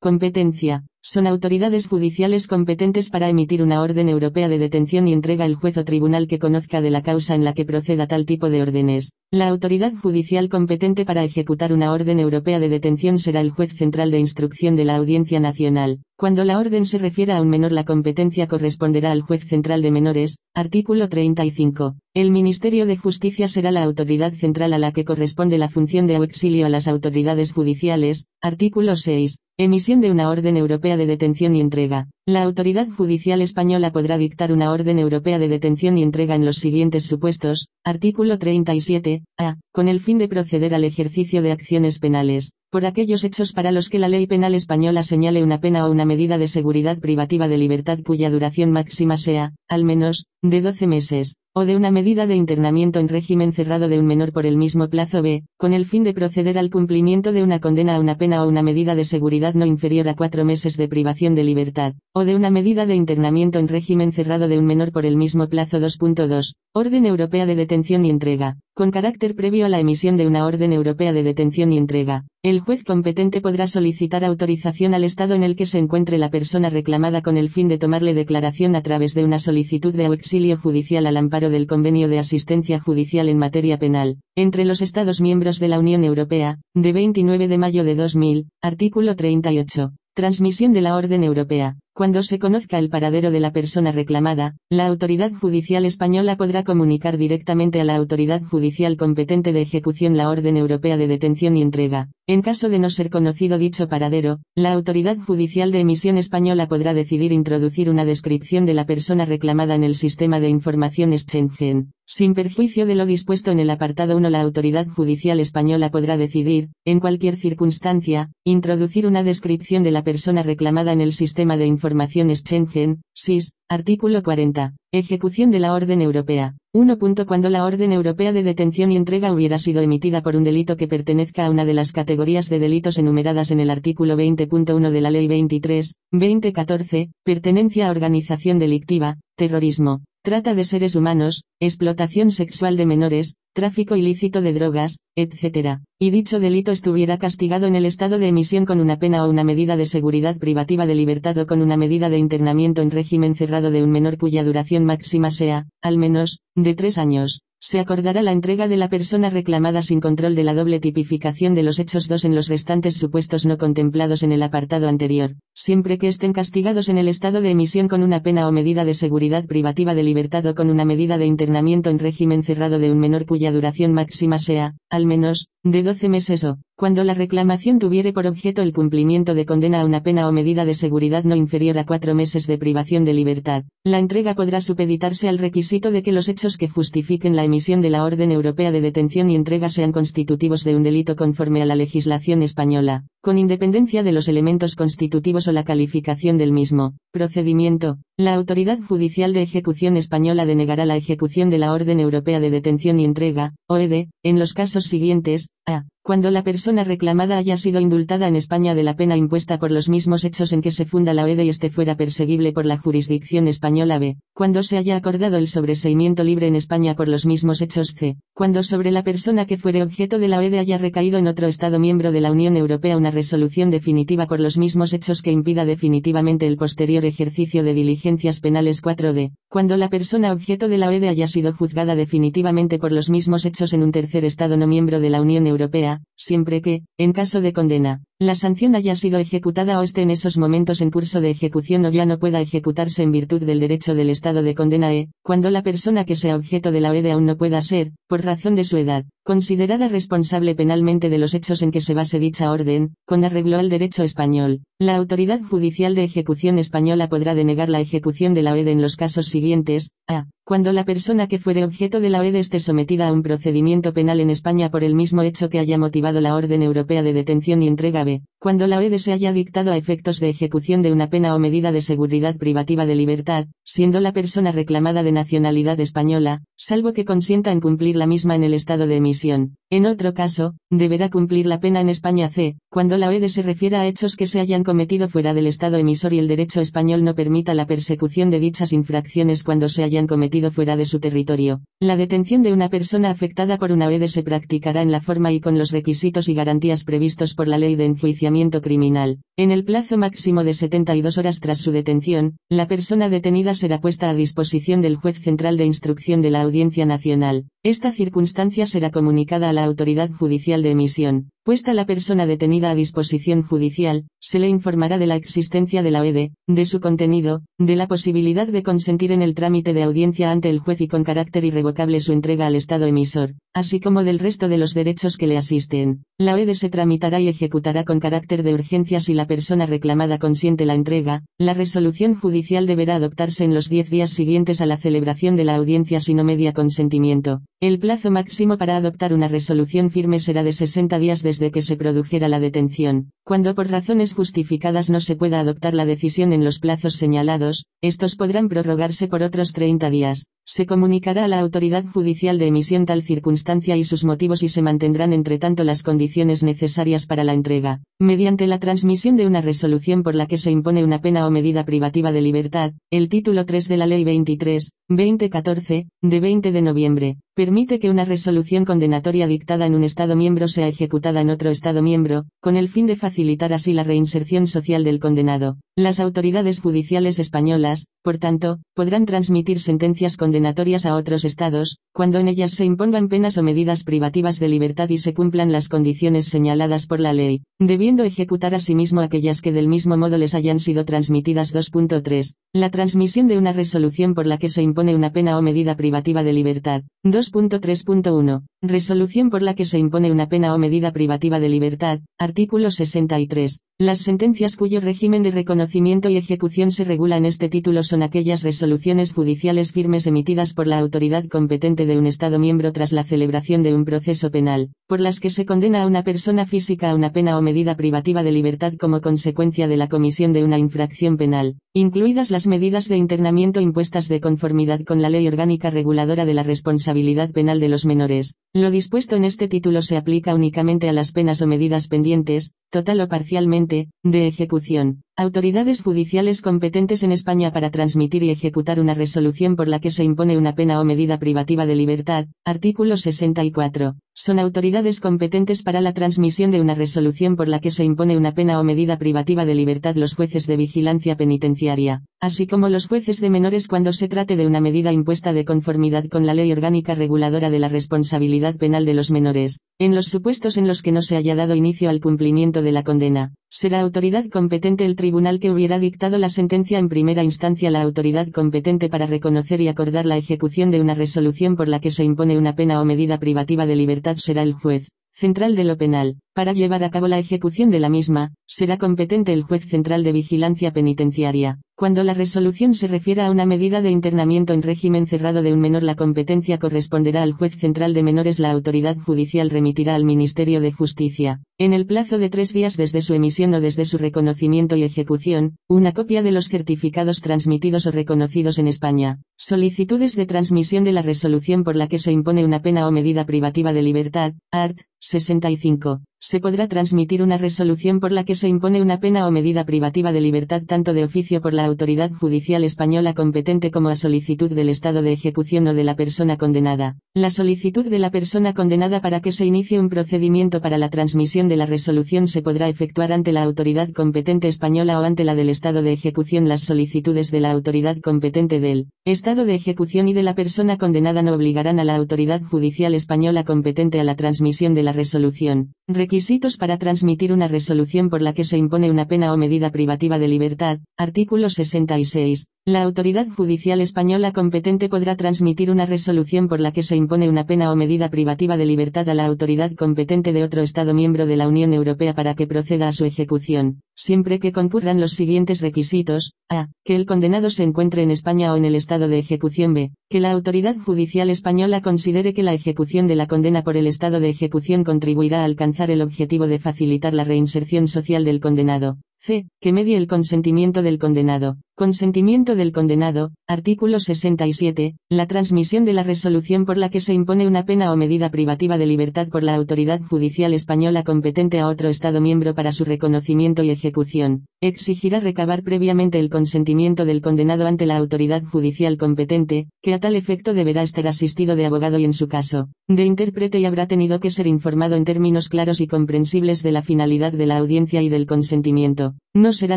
Competencia. Son autoridades judiciales competentes para emitir una orden europea de detención y entrega el juez o tribunal que conozca de la causa en la que proceda tal tipo de órdenes. La autoridad judicial competente para ejecutar una orden europea de detención será el juez central de instrucción de la Audiencia Nacional. Cuando la orden se refiera a un menor la competencia corresponderá al juez central de menores. Artículo 35. El Ministerio de Justicia será la autoridad central a la que corresponde la función de auxilio a las autoridades judiciales. Artículo 6. Emisión de una orden europea de detención y entrega. La autoridad judicial española podrá dictar una orden europea de detención y entrega en los siguientes supuestos. Artículo 37. A. Con el fin de proceder al ejercicio de acciones penales. Por aquellos hechos para los que la ley penal española señale una pena o una medida de seguridad privativa de libertad cuya duración máxima sea, al menos, de 12 meses o de una medida de internamiento en régimen cerrado de un menor por el mismo plazo B, con el fin de proceder al cumplimiento de una condena a una pena o una medida de seguridad no inferior a cuatro meses de privación de libertad, o de una medida de internamiento en régimen cerrado de un menor por el mismo plazo 2.2, Orden Europea de Detención y Entrega, con carácter previo a la emisión de una orden europea de detención y entrega. El juez competente podrá solicitar autorización al Estado en el que se encuentre la persona reclamada con el fin de tomarle declaración a través de una solicitud de auxilio judicial al amparo del Convenio de Asistencia Judicial en materia penal, entre los Estados miembros de la Unión Europea, de 29 de mayo de 2000, artículo 38. Transmisión de la Orden Europea. Cuando se conozca el paradero de la persona reclamada, la autoridad judicial española podrá comunicar directamente a la autoridad judicial competente de ejecución la orden europea de detención y entrega. En caso de no ser conocido dicho paradero, la autoridad judicial de emisión española podrá decidir introducir una descripción de la persona reclamada en el sistema de información Schengen. Sin perjuicio de lo dispuesto en el apartado 1, la autoridad judicial española podrá decidir, en cualquier circunstancia, introducir una descripción de la persona reclamada en el sistema de información Schengen, SIS, artículo 40. Ejecución de la orden europea. 1. Cuando la orden europea de detención y entrega hubiera sido emitida por un delito que pertenezca a una de las categorías de delitos enumeradas en el artículo 20.1 de la Ley 23, 2014, pertenencia a organización delictiva, terrorismo, trata de seres humanos, explotación sexual de menores, tráfico ilícito de drogas, etc. Y dicho delito estuviera castigado en el estado de emisión con una pena o una medida de seguridad privativa de libertad o con una medida de internamiento en régimen cerrado de un menor cuya duración máxima sea, al menos, de tres años. Se acordará la entrega de la persona reclamada sin control de la doble tipificación de los hechos 2 en los restantes supuestos no contemplados en el apartado anterior, siempre que estén castigados en el estado de emisión con una pena o medida de seguridad privativa de libertad o con una medida de internamiento en régimen cerrado de un menor cuya duración máxima sea, al menos, de 12 meses o, cuando la reclamación tuviere por objeto el cumplimiento de condena a una pena o medida de seguridad no inferior a cuatro meses de privación de libertad, la entrega podrá supeditarse al requisito de que los hechos que justifiquen la emisión de la orden europea de detención y entrega sean constitutivos de un delito conforme a la legislación española, con independencia de los elementos constitutivos o la calificación del mismo. Procedimiento. La autoridad judicial de ejecución española denegará la ejecución de la orden europea de detención y entrega, OED, en los casos siguientes, a. Cuando la persona reclamada haya sido indultada en España de la pena impuesta por los mismos hechos en que se funda la OED y este fuera perseguible por la jurisdicción española B. Cuando se haya acordado el sobreseimiento libre en España por los mismos hechos C. Cuando sobre la persona que fuere objeto de la OED haya recaído en otro Estado miembro de la Unión Europea una resolución definitiva por los mismos hechos que impida definitivamente el posterior ejercicio de diligencias penales 4D. Cuando la persona objeto de la OED haya sido juzgada definitivamente por los mismos hechos en un tercer Estado no miembro de la Unión Europea, siempre que, en caso de condena, la sanción haya sido ejecutada o esté en esos momentos en curso de ejecución o ya no pueda ejecutarse en virtud del derecho del estado de condena e, cuando la persona que sea objeto de la OED aún no pueda ser, por razón de su edad, considerada responsable penalmente de los hechos en que se base dicha orden, con arreglo al derecho español, la autoridad judicial de ejecución española podrá denegar la ejecución de la OED en los casos siguientes, a. Cuando la persona que fuere objeto de la OED esté sometida a un procedimiento penal en España por el mismo hecho que haya motivado la orden europea de detención y entrega cuando la OED se haya dictado a efectos de ejecución de una pena o medida de seguridad privativa de libertad, siendo la persona reclamada de nacionalidad española, salvo que consienta en cumplir la misma en el estado de emisión. En otro caso, deberá cumplir la pena en España C, cuando la OED se refiera a hechos que se hayan cometido fuera del estado emisor y el derecho español no permita la persecución de dichas infracciones cuando se hayan cometido fuera de su territorio. La detención de una persona afectada por una OED se practicará en la forma y con los requisitos y garantías previstos por la ley de enjuiciamiento criminal. En el plazo máximo de 72 horas tras su detención, la persona detenida será puesta a disposición del juez central de instrucción de la Audiencia Nacional. Esta circunstancia será comunicada a la autoridad judicial de emisión. Puesta la persona detenida a disposición judicial, se le informará de la existencia de la OED, de su contenido, de la posibilidad de consentir en el trámite de audiencia ante el juez y con carácter irrevocable su entrega al Estado emisor, así como del resto de los derechos que le asisten. La OED se tramitará y ejecutará con carácter de urgencia si la persona reclamada consiente la entrega. La resolución judicial deberá adoptarse en los 10 días siguientes a la celebración de la audiencia si no media consentimiento. El plazo máximo para adoptar una resolución firme será de 60 días desde que se produjera la detención. Cuando por razones justificadas no se pueda adoptar la decisión en los plazos señalados, estos podrán prorrogarse por otros 30 días. Se comunicará a la autoridad judicial de emisión tal circunstancia y sus motivos y se mantendrán entre tanto las condiciones necesarias para la entrega, mediante la transmisión de una resolución por la que se impone una pena o medida privativa de libertad, el título 3 de la Ley 23, 2014, de 20 de noviembre, permite que una resolución condenatoria dictada en un Estado miembro sea ejecutada en otro Estado miembro, con el fin de facilitar así la reinserción social del condenado. Las autoridades judiciales españolas, por tanto, podrán transmitir sentencias condenatorias a otros estados, cuando en ellas se impongan penas o medidas privativas de libertad y se cumplan las condiciones señaladas por la ley. Debiendo ejecutar asimismo aquellas que del mismo modo les hayan sido transmitidas 2.3. La transmisión de una resolución por la que se impone una pena o medida privativa de libertad. 2.3.1. Resolución por la que se impone una pena o medida privativa de libertad. Artículo 63. Las sentencias cuyo régimen de reconocimiento y ejecución se regula en este título son aquellas resoluciones judiciales firmes emitidas por la autoridad competente de un Estado miembro tras la celebración de un proceso penal, por las que se condena a una persona física a una pena o medida privativa de libertad como consecuencia de la comisión de una infracción penal, incluidas las medidas de internamiento impuestas de conformidad con la Ley Orgánica Reguladora de la Responsabilidad Penal de los Menores. Lo dispuesto en este título se aplica únicamente a las penas o medidas pendientes, total o parcialmente, de ejecución. Autoridades judiciales competentes en España para transmitir y ejecutar una resolución por la que se impone una pena o medida privativa de libertad. Artículo 64. Son autoridades competentes para la transmisión de una resolución por la que se impone una pena o medida privativa de libertad los jueces de vigilancia penitenciaria, así como los jueces de menores cuando se trate de una medida impuesta de conformidad con la Ley Orgánica Reguladora de la Responsabilidad Penal de los Menores, en los supuestos en los que no se haya dado inicio al cumplimiento de la condena. Será autoridad competente el tribunal que hubiera dictado la sentencia en primera instancia la autoridad competente para reconocer y acordar la ejecución de una resolución por la que se impone una pena o medida privativa de libertad será el juez central de lo penal. Para llevar a cabo la ejecución de la misma, será competente el juez central de vigilancia penitenciaria. Cuando la resolución se refiera a una medida de internamiento en régimen cerrado de un menor, la competencia corresponderá al juez central de menores. La autoridad judicial remitirá al Ministerio de Justicia, en el plazo de tres días desde su emisión o desde su reconocimiento y ejecución, una copia de los certificados transmitidos o reconocidos en España. Solicitudes de transmisión de la resolución por la que se impone una pena o medida privativa de libertad, art. 65 se podrá transmitir una resolución por la que se impone una pena o medida privativa de libertad tanto de oficio por la autoridad judicial española competente como a solicitud del estado de ejecución o de la persona condenada. La solicitud de la persona condenada para que se inicie un procedimiento para la transmisión de la resolución se podrá efectuar ante la autoridad competente española o ante la del estado de ejecución. Las solicitudes de la autoridad competente del estado de ejecución y de la persona condenada no obligarán a la autoridad judicial española competente a la transmisión de la resolución. Requisitos para transmitir una resolución por la que se impone una pena o medida privativa de libertad. Artículo 66. La autoridad judicial española competente podrá transmitir una resolución por la que se impone una pena o medida privativa de libertad a la autoridad competente de otro Estado miembro de la Unión Europea para que proceda a su ejecución, siempre que concurran los siguientes requisitos. A. Que el condenado se encuentre en España o en el Estado de ejecución. B. Que la autoridad judicial española considere que la ejecución de la condena por el Estado de ejecución contribuirá a alcanzar el objetivo de facilitar la reinserción social del condenado. C. Que medie el consentimiento del condenado. Consentimiento del condenado. Artículo 67. La transmisión de la resolución por la que se impone una pena o medida privativa de libertad por la autoridad judicial española competente a otro Estado miembro para su reconocimiento y ejecución. Exigirá recabar previamente el consentimiento del condenado ante la autoridad judicial competente, que a tal efecto deberá estar asistido de abogado y en su caso, de intérprete y habrá tenido que ser informado en términos claros y comprensibles de la finalidad de la audiencia y del consentimiento. あ。No será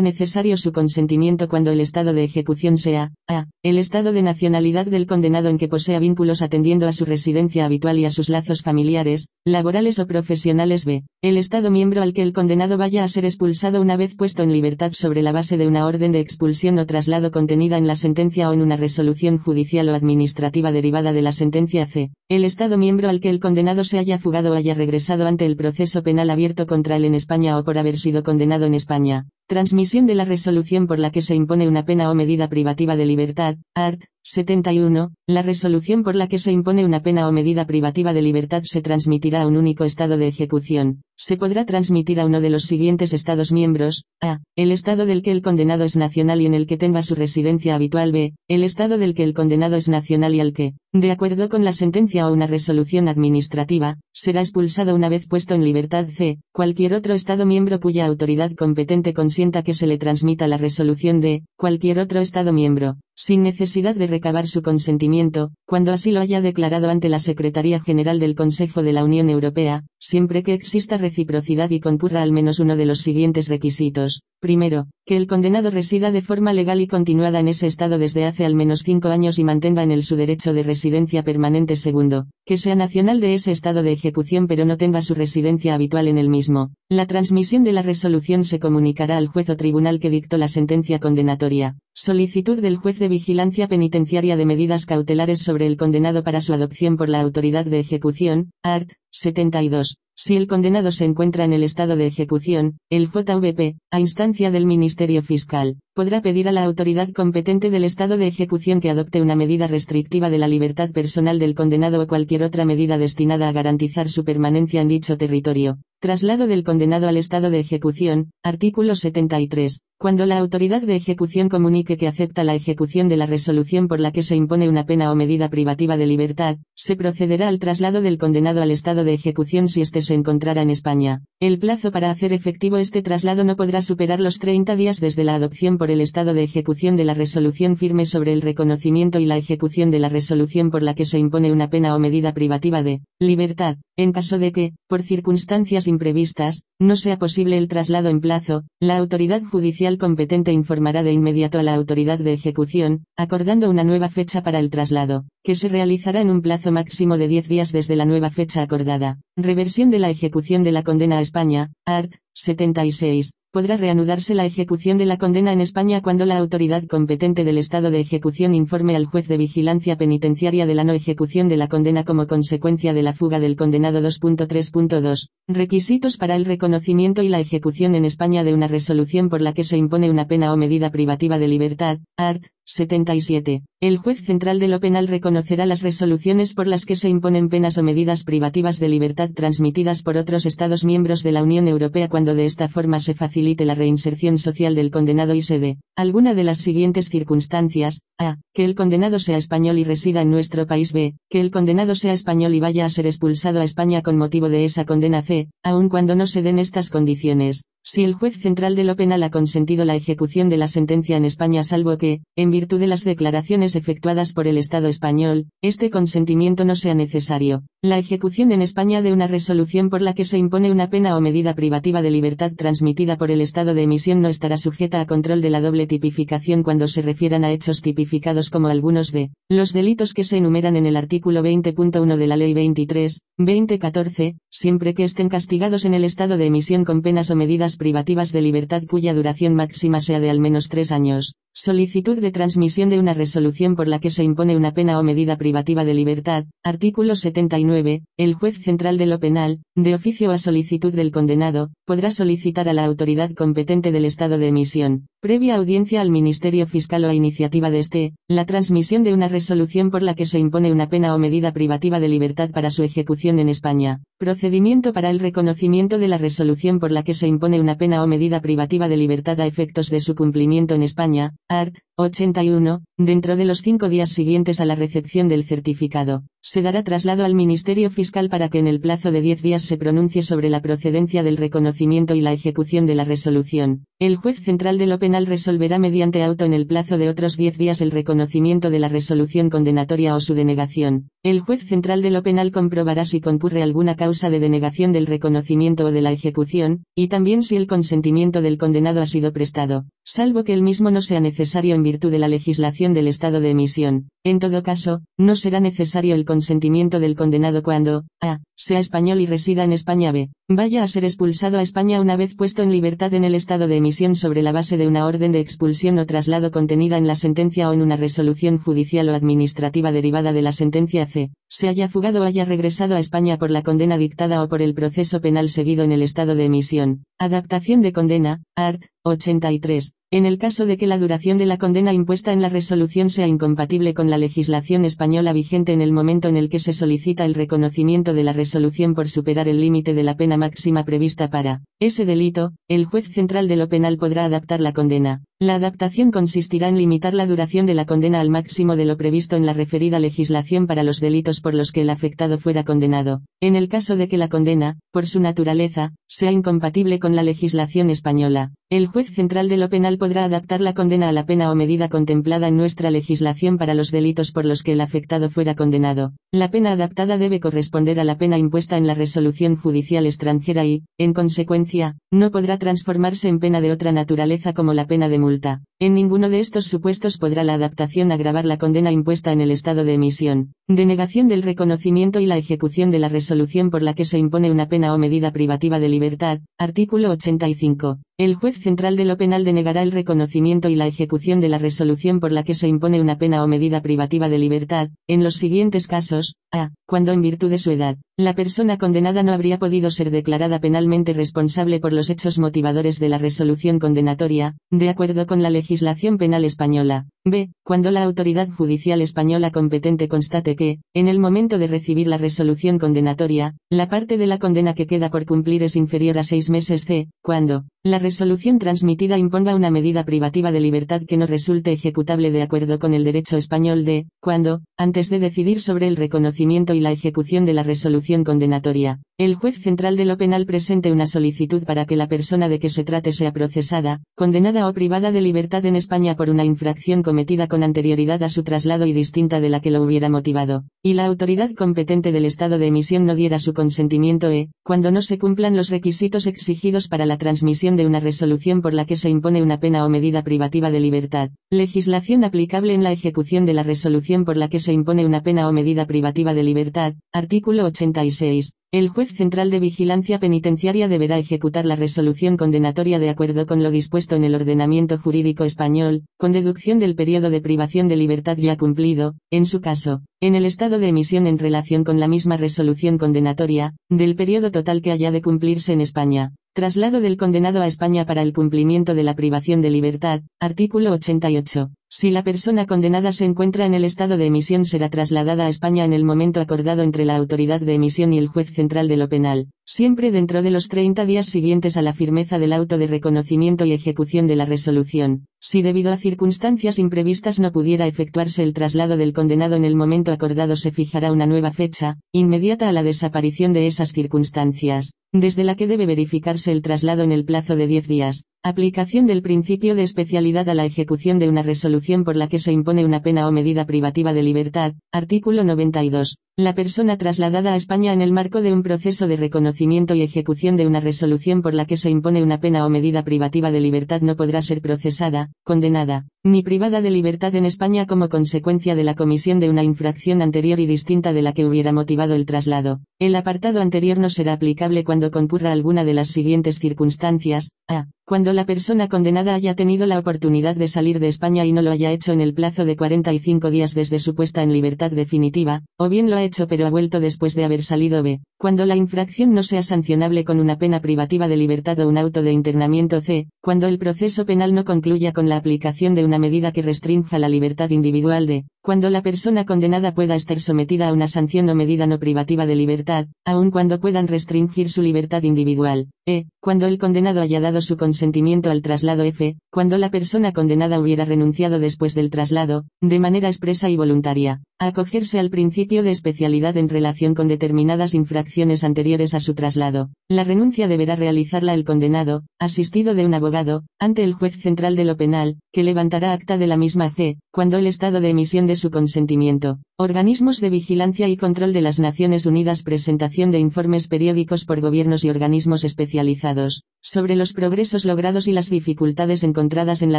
necesario su consentimiento cuando el estado de ejecución sea, a, el estado de nacionalidad del condenado en que posea vínculos atendiendo a su residencia habitual y a sus lazos familiares, laborales o profesionales b, el estado miembro al que el condenado vaya a ser expulsado una vez puesto en libertad sobre la base de una orden de expulsión o traslado contenida en la sentencia o en una resolución judicial o administrativa derivada de la sentencia c, el estado miembro al que el condenado se haya fugado o haya regresado ante el proceso penal abierto contra él en España o por haber sido condenado en España. Transmisión de la resolución por la que se impone una pena o medida privativa de libertad, art. 71. La resolución por la que se impone una pena o medida privativa de libertad se transmitirá a un único estado de ejecución. Se podrá transmitir a uno de los siguientes Estados miembros. A. El Estado del que el condenado es nacional y en el que tenga su residencia habitual. B. El Estado del que el condenado es nacional y al que, de acuerdo con la sentencia o una resolución administrativa, será expulsado una vez puesto en libertad. C. Cualquier otro Estado miembro cuya autoridad competente consienta que se le transmita la resolución de cualquier otro Estado miembro sin necesidad de recabar su consentimiento, cuando así lo haya declarado ante la Secretaría General del Consejo de la Unión Europea, siempre que exista reciprocidad y concurra al menos uno de los siguientes requisitos. Primero, que el condenado resida de forma legal y continuada en ese estado desde hace al menos cinco años y mantenga en él su derecho de residencia permanente. Segundo, que sea nacional de ese estado de ejecución pero no tenga su residencia habitual en el mismo. La transmisión de la resolución se comunicará al juez o tribunal que dictó la sentencia condenatoria. Solicitud del juez de vigilancia penitenciaria de medidas cautelares sobre el condenado para su adopción por la autoridad de ejecución, art. 72. Si el condenado se encuentra en el estado de ejecución, el JVP, a instancia del Ministerio Fiscal, podrá pedir a la autoridad competente del estado de ejecución que adopte una medida restrictiva de la libertad personal del condenado o cualquier otra medida destinada a garantizar su permanencia en dicho territorio. Traslado del condenado al estado de ejecución, artículo 73. Cuando la autoridad de ejecución comunique que acepta la ejecución de la resolución por la que se impone una pena o medida privativa de libertad, se procederá al traslado del condenado al estado de ejecución si éste se encontrara en España. El plazo para hacer efectivo este traslado no podrá superar los 30 días desde la adopción por el estado de ejecución de la resolución firme sobre el reconocimiento y la ejecución de la resolución por la que se impone una pena o medida privativa de libertad, en caso de que, por circunstancias imprevistas, no sea posible el traslado en plazo, la autoridad judicial competente informará de inmediato a la autoridad de ejecución, acordando una nueva fecha para el traslado, que se realizará en un plazo máximo de 10 días desde la nueva fecha acordada. Reversión de la ejecución de la condena a España, art. 76 podrá reanudarse la ejecución de la condena en España cuando la autoridad competente del estado de ejecución informe al juez de vigilancia penitenciaria de la no ejecución de la condena como consecuencia de la fuga del condenado 2.3.2. Requisitos para el reconocimiento y la ejecución en España de una resolución por la que se impone una pena o medida privativa de libertad, art. 77. El juez central de lo penal reconocerá las resoluciones por las que se imponen penas o medidas privativas de libertad transmitidas por otros Estados miembros de la Unión Europea cuando de esta forma se facilite la reinserción social del condenado y se dé alguna de las siguientes circunstancias, a. que el condenado sea español y resida en nuestro país b. que el condenado sea español y vaya a ser expulsado a España con motivo de esa condena c. aun cuando no se den estas condiciones. Si el juez central de lo penal ha consentido la ejecución de la sentencia en España salvo que, en virtud de las declaraciones efectuadas por el Estado español, este consentimiento no sea necesario, la ejecución en España de una resolución por la que se impone una pena o medida privativa de libertad transmitida por el Estado de emisión no estará sujeta a control de la doble tipificación cuando se refieran a hechos tipificados como algunos de los delitos que se enumeran en el artículo 20.1 de la Ley 23, 2014, siempre que estén castigados en el Estado de emisión con penas o medidas privativas de libertad cuya duración máxima sea de al menos tres años. Solicitud de transmisión de una resolución por la que se impone una pena o medida privativa de libertad. Artículo 79. El juez central de lo penal, de oficio a solicitud del condenado, podrá solicitar a la autoridad competente del estado de emisión, previa audiencia al Ministerio Fiscal o a iniciativa de este, la transmisión de una resolución por la que se impone una pena o medida privativa de libertad para su ejecución en España. Procedimiento para el reconocimiento de la resolución por la que se impone una pena o medida privativa de libertad a efectos de su cumplimiento en España, art. 81, dentro de los cinco días siguientes a la recepción del certificado, se dará traslado al Ministerio Fiscal para que en el plazo de diez días se pronuncie sobre la procedencia del reconocimiento y la ejecución de la resolución. El juez central de lo penal resolverá mediante auto en el plazo de otros diez días el reconocimiento de la resolución condenatoria o su denegación. El juez central de lo penal comprobará si concurre alguna causa de denegación del reconocimiento o de la ejecución, y también si el consentimiento del condenado ha sido prestado, salvo que el mismo no sea necesario en virtud de la legislación del estado de emisión. En todo caso, no será necesario el consentimiento del condenado cuando, a. sea español y resida en España b. vaya a ser expulsado a España una vez puesto en libertad en el estado de emisión sobre la base de una orden de expulsión o traslado contenida en la sentencia o en una resolución judicial o administrativa derivada de la sentencia C. Se haya fugado o haya regresado a España por la condena dictada o por el proceso penal seguido en el estado de emisión. Adaptación de condena, art. 83. En el caso de que la duración de la condena impuesta en la resolución sea incompatible con la legislación española vigente en el momento en el que se solicita el reconocimiento de la resolución por superar el límite de la pena máxima prevista para ese delito, el juez central de lo penal podrá adaptar la condena. La adaptación consistirá en limitar la duración de la condena al máximo de lo previsto en la referida legislación para los delitos por los que el afectado fuera condenado, en el caso de que la condena, por su naturaleza, sea incompatible con la legislación española. El juez central de lo penal podrá adaptar la condena a la pena o medida contemplada en nuestra legislación para los delitos por los que el afectado fuera condenado. La pena adaptada debe corresponder a la pena impuesta en la resolución judicial extranjera y, en consecuencia, no podrá transformarse en pena de otra naturaleza como la pena de multa Fulda. En ninguno de estos supuestos podrá la adaptación agravar la condena impuesta en el estado de emisión, denegación del reconocimiento y la ejecución de la resolución por la que se impone una pena o medida privativa de libertad. Artículo 85. El juez central de lo penal denegará el reconocimiento y la ejecución de la resolución por la que se impone una pena o medida privativa de libertad, en los siguientes casos, a. Cuando en virtud de su edad, la persona condenada no habría podido ser declarada penalmente responsable por los hechos motivadores de la resolución condenatoria, de acuerdo con la legislación penal española. B. Cuando la autoridad judicial española competente constate que, en el momento de recibir la resolución condenatoria, la parte de la condena que queda por cumplir es inferior a seis meses. C. Cuando, la resolución transmitida imponga una medida privativa de libertad que no resulte ejecutable de acuerdo con el derecho español de, cuando, antes de decidir sobre el reconocimiento y la ejecución de la resolución condenatoria, el juez central de lo penal presente una solicitud para que la persona de que se trate sea procesada, condenada o privada de libertad en España por una infracción cometida con anterioridad a su traslado y distinta de la que lo hubiera motivado, y la autoridad competente del estado de emisión no diera su consentimiento e, cuando no se cumplan los requisitos exigidos para la transmisión de una resolución por la que se impone una pena o medida privativa de libertad. Legislación aplicable en la ejecución de la resolución por la que se impone una pena o medida privativa de libertad. Artículo 86. El juez central de vigilancia penitenciaria deberá ejecutar la resolución condenatoria de acuerdo con lo dispuesto en el ordenamiento jurídico español, con deducción del periodo de privación de libertad ya cumplido, en su caso, en el estado de emisión en relación con la misma resolución condenatoria, del periodo total que haya de cumplirse en España. Traslado del condenado a España para el cumplimiento de la privación de libertad. Artículo 88. Si la persona condenada se encuentra en el estado de emisión será trasladada a España en el momento acordado entre la autoridad de emisión y el juez central de lo penal, siempre dentro de los 30 días siguientes a la firmeza del auto de reconocimiento y ejecución de la resolución. Si debido a circunstancias imprevistas no pudiera efectuarse el traslado del condenado en el momento acordado se fijará una nueva fecha, inmediata a la desaparición de esas circunstancias, desde la que debe verificarse el traslado en el plazo de 10 días, Aplicación del principio de especialidad a la ejecución de una resolución por la que se impone una pena o medida privativa de libertad. Artículo 92. La persona trasladada a España en el marco de un proceso de reconocimiento y ejecución de una resolución por la que se impone una pena o medida privativa de libertad no podrá ser procesada, condenada, ni privada de libertad en España como consecuencia de la comisión de una infracción anterior y distinta de la que hubiera motivado el traslado. El apartado anterior no será aplicable cuando concurra alguna de las siguientes circunstancias. A. Cuando la persona condenada haya tenido la oportunidad de salir de España y no lo haya hecho en el plazo de 45 días desde su puesta en libertad definitiva, o bien lo ha hecho pero ha vuelto después de haber salido B. Cuando la infracción no sea sancionable con una pena privativa de libertad o un auto de internamiento C. Cuando el proceso penal no concluya con la aplicación de una medida que restrinja la libertad individual D. Cuando la persona condenada pueda estar sometida a una sanción o medida no privativa de libertad, aun cuando puedan restringir su libertad individual. E. Cuando el condenado haya dado su consentimiento al traslado F. Cuando la persona condenada hubiera renunciado después del traslado, de manera expresa y voluntaria, a acogerse al principio de especialidad en relación con determinadas infracciones anteriores a su traslado. La renuncia deberá realizarla el condenado, asistido de un abogado, ante el juez central de lo penal, que levantará acta de la misma G, cuando el estado de emisión de su consentimiento. Organismos de vigilancia y control de las Naciones Unidas presentación de informes periódicos por gobiernos y organismos especializados, sobre los progresos logrados y las dificultades encontradas en la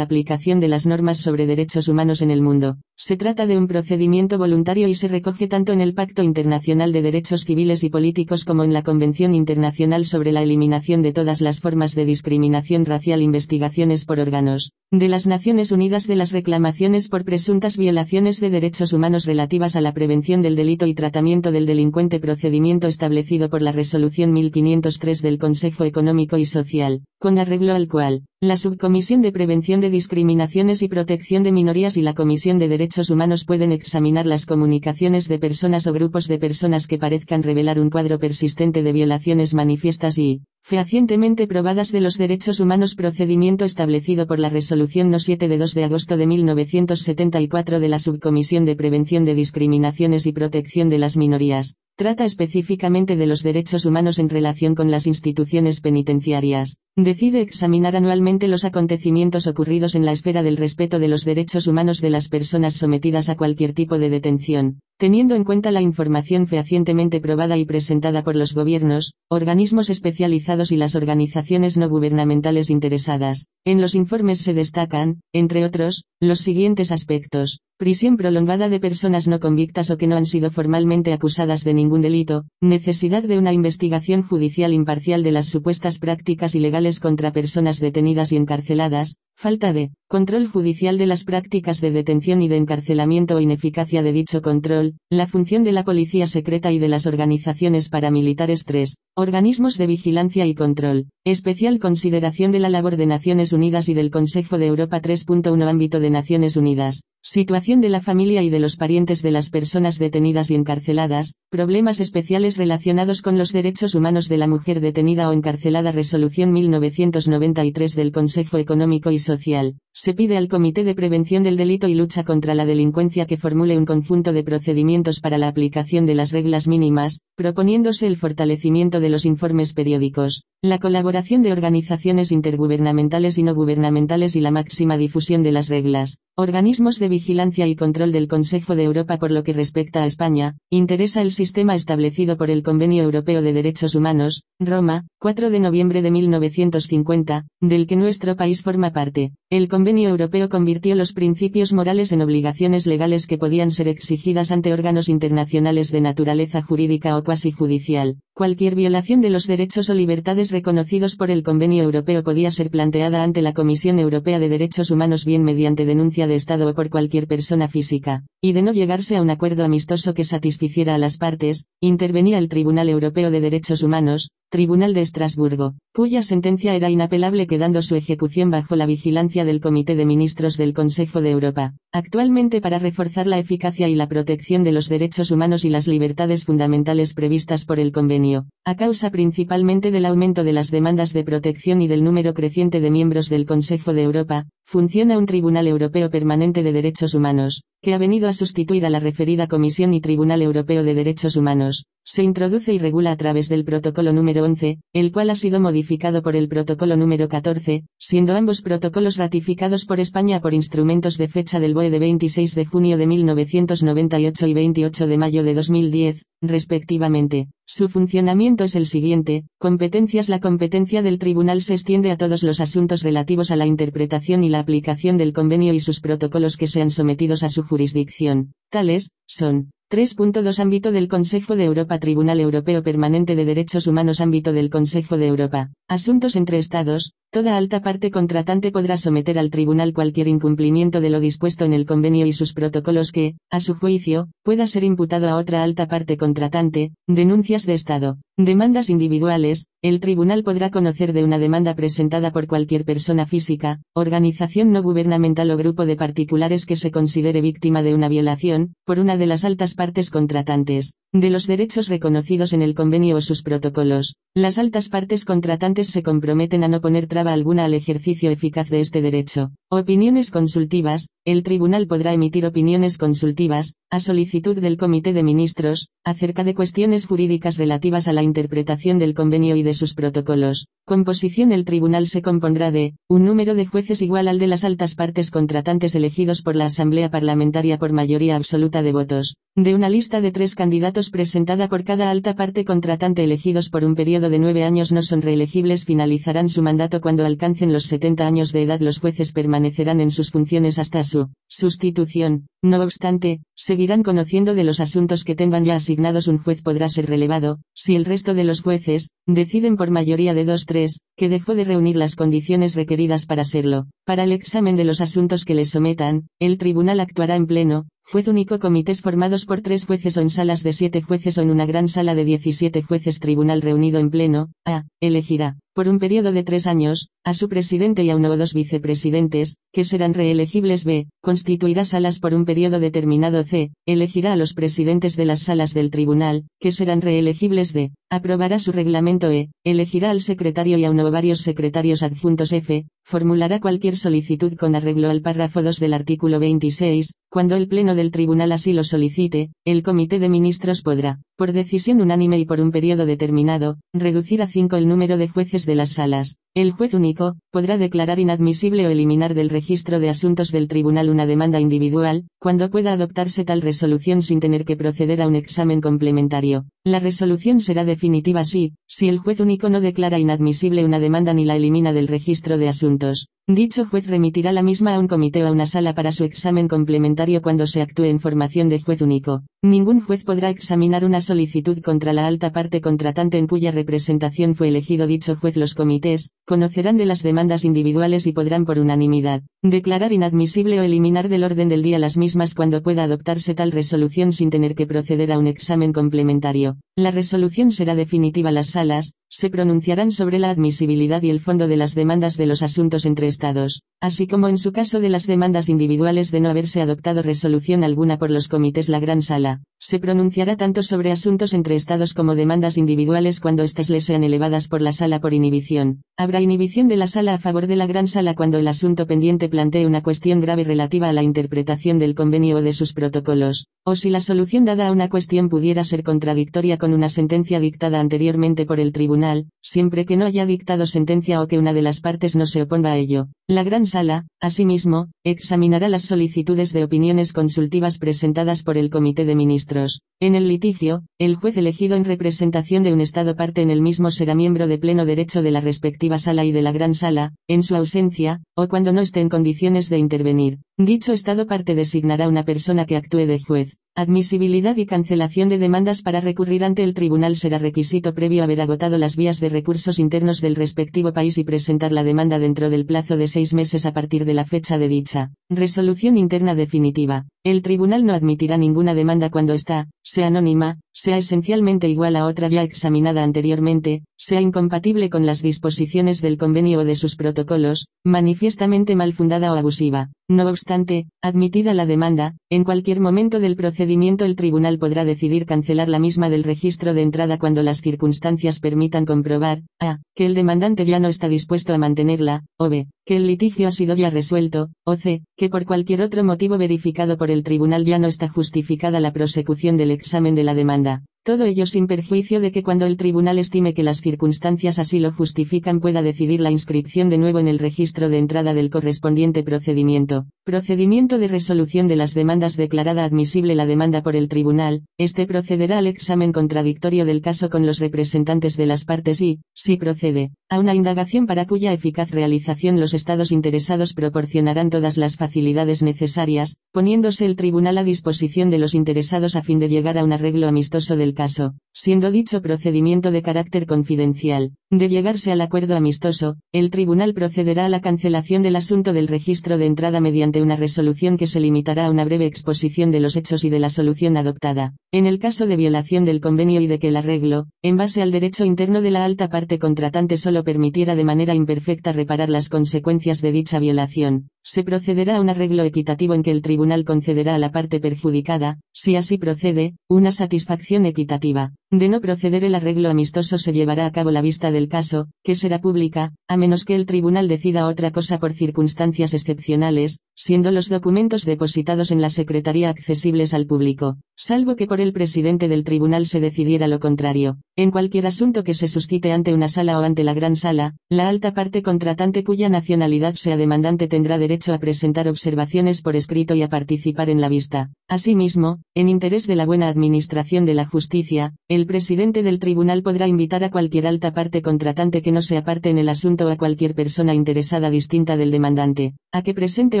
aplicación de las normas sobre derechos humanos en el mundo. Se trata de un procedimiento voluntario y se recoge tanto en el Pacto Internacional de Derechos Civiles y Políticos como en la Convención Internacional sobre la Eliminación de todas las formas de discriminación racial investigaciones por órganos de las Naciones Unidas de las reclamaciones por presuntas violaciones de derechos humanos relativas a la prevención del delito y tratamiento del delincuente procedimiento establecido por la Resolución 1503 del Consejo Económico y Social, con arreglo al cual, la Subcomisión de Prevención de Discriminaciones y Protección de Minorías y la Comisión de Derechos Humanos pueden examinar las comunicaciones de personas o grupos de personas que parezcan revelar un cuadro persistente de violaciones manifiestas y, fehacientemente probadas de los derechos humanos procedimiento establecido por la Resolución No 7 de 2 de agosto de 1974 de la Subcomisión de Prevención de Discriminaciones y Protección de las Minorías, trata específicamente de los derechos humanos en relación con las instituciones penitenciarias, decide examinar anualmente los acontecimientos ocurridos en la esfera del respeto de los derechos humanos de las personas sometidas a cualquier tipo de detención, teniendo en cuenta la información fehacientemente probada y presentada por los gobiernos, organismos especializados y las organizaciones no gubernamentales interesadas. En los informes se destacan, entre otros, los siguientes aspectos. Prisión prolongada de personas no convictas o que no han sido formalmente acusadas de ningún delito, necesidad de una investigación judicial imparcial de las supuestas prácticas ilegales contra personas detenidas y encarceladas, falta de control judicial de las prácticas de detención y de encarcelamiento o ineficacia de dicho control, la función de la policía secreta y de las organizaciones paramilitares. 3, organismos de vigilancia y control, especial consideración de la labor de Naciones Unidas y del Consejo de Europa. 3.1 ámbito de Naciones Unidas, situación de la familia y de los parientes de las personas detenidas y encarceladas, problemas especiales relacionados con los derechos humanos de la mujer detenida o encarcelada. Resolución 1993 del Consejo Económico y Social, se pide al Comité de Prevención del Delito y Lucha contra la Delincuencia que formule un conjunto de procedimientos para la aplicación de las reglas mínimas, proponiéndose el fortalecimiento de los informes periódicos, la colaboración de organizaciones intergubernamentales y no gubernamentales y la máxima difusión de las reglas. Organismos de vigilancia y control del Consejo de Europa por lo que respecta a España, interesa el sistema establecido por el Convenio Europeo de Derechos Humanos, Roma, 4 de noviembre de 1950, del que nuestro país forma parte. El Convenio Europeo convirtió los principios morales en obligaciones legales que podían ser exigidas ante órganos internacionales de naturaleza jurídica o cuasi judicial. Cualquier violación de los derechos o libertades reconocidos por el Convenio Europeo podía ser planteada ante la Comisión Europea de Derechos Humanos bien mediante denuncia de Estado o por cualquier persona física, y de no llegarse a un acuerdo amistoso que satisficiera a las partes, intervenía el Tribunal Europeo de Derechos Humanos, Tribunal de Estrasburgo, cuya sentencia era inapelable quedando su ejecución bajo la vigilancia del Comité de Ministros del Consejo de Europa. Actualmente para reforzar la eficacia y la protección de los derechos humanos y las libertades fundamentales previstas por el convenio, a causa principalmente del aumento de las demandas de protección y del número creciente de miembros del Consejo de Europa, funciona un Tribunal Europeo Permanente de Derechos Humanos, que ha venido a sustituir a la referida Comisión y Tribunal Europeo de Derechos Humanos. Se introduce y regula a través del Protocolo número 11, el cual ha sido modificado por el Protocolo número 14, siendo ambos protocolos ratificados por España por instrumentos de fecha del BOE de 26 de junio de 1998 y 28 de mayo de 2010, respectivamente. Su funcionamiento es el siguiente, competencias La competencia del tribunal se extiende a todos los asuntos relativos a la interpretación y la aplicación del convenio y sus protocolos que sean sometidos a su jurisdicción. Tales, son, 3.2 Ámbito del Consejo de Europa Tribunal Europeo Permanente de Derechos Humanos Ámbito del Consejo de Europa. Asuntos entre Estados. Toda alta parte contratante podrá someter al tribunal cualquier incumplimiento de lo dispuesto en el convenio y sus protocolos que, a su juicio, pueda ser imputado a otra alta parte contratante. Denuncias de Estado. Demandas individuales. El tribunal podrá conocer de una demanda presentada por cualquier persona física, organización no gubernamental o grupo de particulares que se considere víctima de una violación, por una de las altas partes contratantes, de los derechos reconocidos en el convenio o sus protocolos. Las altas partes contratantes se comprometen a no poner traba alguna al ejercicio eficaz de este derecho. Opiniones consultivas. El tribunal podrá emitir opiniones consultivas, a solicitud del Comité de Ministros, acerca de cuestiones jurídicas relativas a la interpretación del convenio y de sus protocolos. Composición El tribunal se compondrá de, un número de jueces igual al de las altas partes contratantes elegidos por la Asamblea Parlamentaria por mayoría absoluta de votos, de una lista de tres candidatos presentada por cada alta parte contratante elegidos por un periodo de nueve años no son reelegibles finalizarán su mandato cuando alcancen los 70 años de edad los jueces permanecerán en sus funciones hasta su sustitución. No obstante, seguirán conociendo de los asuntos que tengan ya asignados un juez podrá ser relevado, si el resto de los jueces, deciden por mayoría de dos tres, que dejó de reunir las condiciones requeridas para serlo. Para el examen de los asuntos que le sometan, el tribunal actuará en pleno, Juez único comités formados por tres jueces o en salas de siete jueces o en una gran sala de 17 jueces tribunal reunido en pleno, a, elegirá, por un periodo de tres años, a su presidente y a uno o dos vicepresidentes, que serán reelegibles b, constituirá salas por un periodo determinado c, elegirá a los presidentes de las salas del tribunal, que serán reelegibles d, aprobará su reglamento e, elegirá al secretario y a uno o varios secretarios adjuntos f, formulará cualquier solicitud con arreglo al párrafo 2 del artículo 26, cuando el Pleno del Tribunal así lo solicite, el Comité de Ministros podrá, por decisión unánime y por un periodo determinado, reducir a cinco el número de jueces de las salas. El juez único, podrá declarar inadmisible o eliminar del registro de asuntos del tribunal una demanda individual, cuando pueda adoptarse tal resolución sin tener que proceder a un examen complementario. La resolución será definitiva si, si el juez único no declara inadmisible una demanda ni la elimina del registro de asuntos. Dicho juez remitirá la misma a un comité o a una sala para su examen complementario cuando se actúe en formación de juez único. Ningún juez podrá examinar una solicitud contra la alta parte contratante en cuya representación fue elegido dicho juez. Los comités conocerán de las demandas individuales y podrán por unanimidad declarar inadmisible o eliminar del orden del día las mismas cuando pueda adoptarse tal resolución sin tener que proceder a un examen complementario. La resolución será definitiva. Las salas, se pronunciarán sobre la admisibilidad y el fondo de las demandas de los asuntos entre Estados, así como en su caso de las demandas individuales de no haberse adoptado resolución alguna por los comités. La Gran Sala, se pronunciará tanto sobre asuntos entre Estados como demandas individuales cuando éstas les sean elevadas por la Sala por inhibición. Habrá inhibición de la Sala a favor de la Gran Sala cuando el asunto pendiente plantee una cuestión grave relativa a la interpretación del convenio o de sus protocolos, o si la solución dada a una cuestión pudiera ser contradictoria con una sentencia dictada anteriormente por el tribunal, siempre que no haya dictado sentencia o que una de las partes no se oponga a ello. La Gran Sala, asimismo, examinará las solicitudes de opiniones consultivas presentadas por el Comité de Ministros. En el litigio, el juez elegido en representación de un Estado parte en el mismo será miembro de pleno derecho de la respectiva sala y de la Gran Sala, en su ausencia, o cuando no esté en condiciones de intervenir. Dicho Estado parte designará una persona que actúe de juez. Admisibilidad y cancelación de demandas para recurrir ante el tribunal será requisito previo haber agotado las vías de recursos internos del respectivo país y presentar la demanda dentro del plazo de seis meses a partir de la fecha de dicha resolución interna definitiva. El tribunal no admitirá ninguna demanda cuando está, sea anónima, sea esencialmente igual a otra ya examinada anteriormente, sea incompatible con las disposiciones del convenio o de sus protocolos, manifiestamente mal fundada o abusiva. No obstante, admitida la demanda, en cualquier momento del procedimiento el tribunal podrá decidir cancelar la misma del registro de entrada cuando las circunstancias permitan comprobar, a, que el demandante ya no está dispuesto a mantenerla, o b, que el litigio ha sido ya resuelto, o c, que por cualquier otro motivo verificado por el tribunal ya no está justificada la prosecución del examen de la demanda. Todo ello sin perjuicio de que cuando el tribunal estime que las circunstancias así lo justifican pueda decidir la inscripción de nuevo en el registro de entrada del correspondiente procedimiento. Procedimiento de resolución de las demandas declarada admisible la demanda por el tribunal, este procederá al examen contradictorio del caso con los representantes de las partes y, si procede, a una indagación para cuya eficaz realización los estados interesados proporcionarán todas las facilidades necesarias, poniéndose el tribunal a disposición de los interesados a fin de llegar a un arreglo amistoso del caso, siendo dicho procedimiento de carácter confidencial. De llegarse al acuerdo amistoso, el tribunal procederá a la cancelación del asunto del registro de entrada mediante una resolución que se limitará a una breve exposición de los hechos y de la solución adoptada. En el caso de violación del convenio y de que el arreglo, en base al derecho interno de la alta parte contratante solo permitiera de manera imperfecta reparar las consecuencias de dicha violación, se procederá a un arreglo equitativo en que el tribunal concederá a la parte perjudicada, si así procede, una satisfacción equitativa. De no proceder el arreglo amistoso se llevará a cabo la vista del caso, que será pública, a menos que el tribunal decida otra cosa por circunstancias excepcionales, siendo los documentos depositados en la Secretaría accesibles al público, salvo que por el presidente del tribunal se decidiera lo contrario. En cualquier asunto que se suscite ante una sala o ante la gran sala, la alta parte contratante cuya nacionalidad sea demandante tendrá derecho a presentar observaciones por escrito y a participar en la vista. Asimismo, en interés de la buena administración de la justicia, el presidente del tribunal podrá invitar a cualquier alta parte contratante que no sea parte en el asunto o a cualquier persona interesada distinta del demandante, a que presente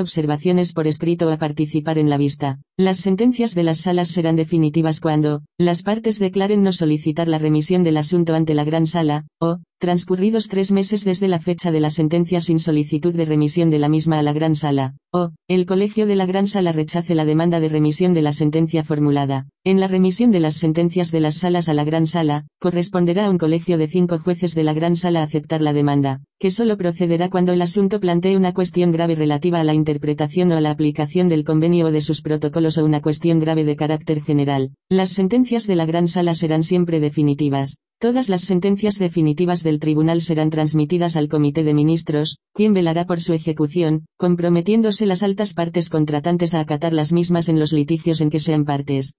observaciones por escrito o a participar en la vista. Las sentencias de las salas serán definitivas cuando, las partes declaren no solicitar la remisión del asunto ante la gran sala, o, transcurridos tres meses desde la fecha de la sentencia sin solicitud de remisión de la misma a la Gran Sala, o, el Colegio de la Gran Sala rechace la demanda de remisión de la sentencia formulada. En la remisión de las sentencias de las salas a la Gran Sala, corresponderá a un colegio de cinco jueces de la Gran Sala aceptar la demanda, que solo procederá cuando el asunto plantee una cuestión grave relativa a la interpretación o a la aplicación del convenio o de sus protocolos o una cuestión grave de carácter general. Las sentencias de la Gran Sala serán siempre definitivas, Todas las sentencias definitivas del tribunal serán transmitidas al Comité de Ministros, quien velará por su ejecución, comprometiéndose las altas partes contratantes a acatar las mismas en los litigios en que sean partes.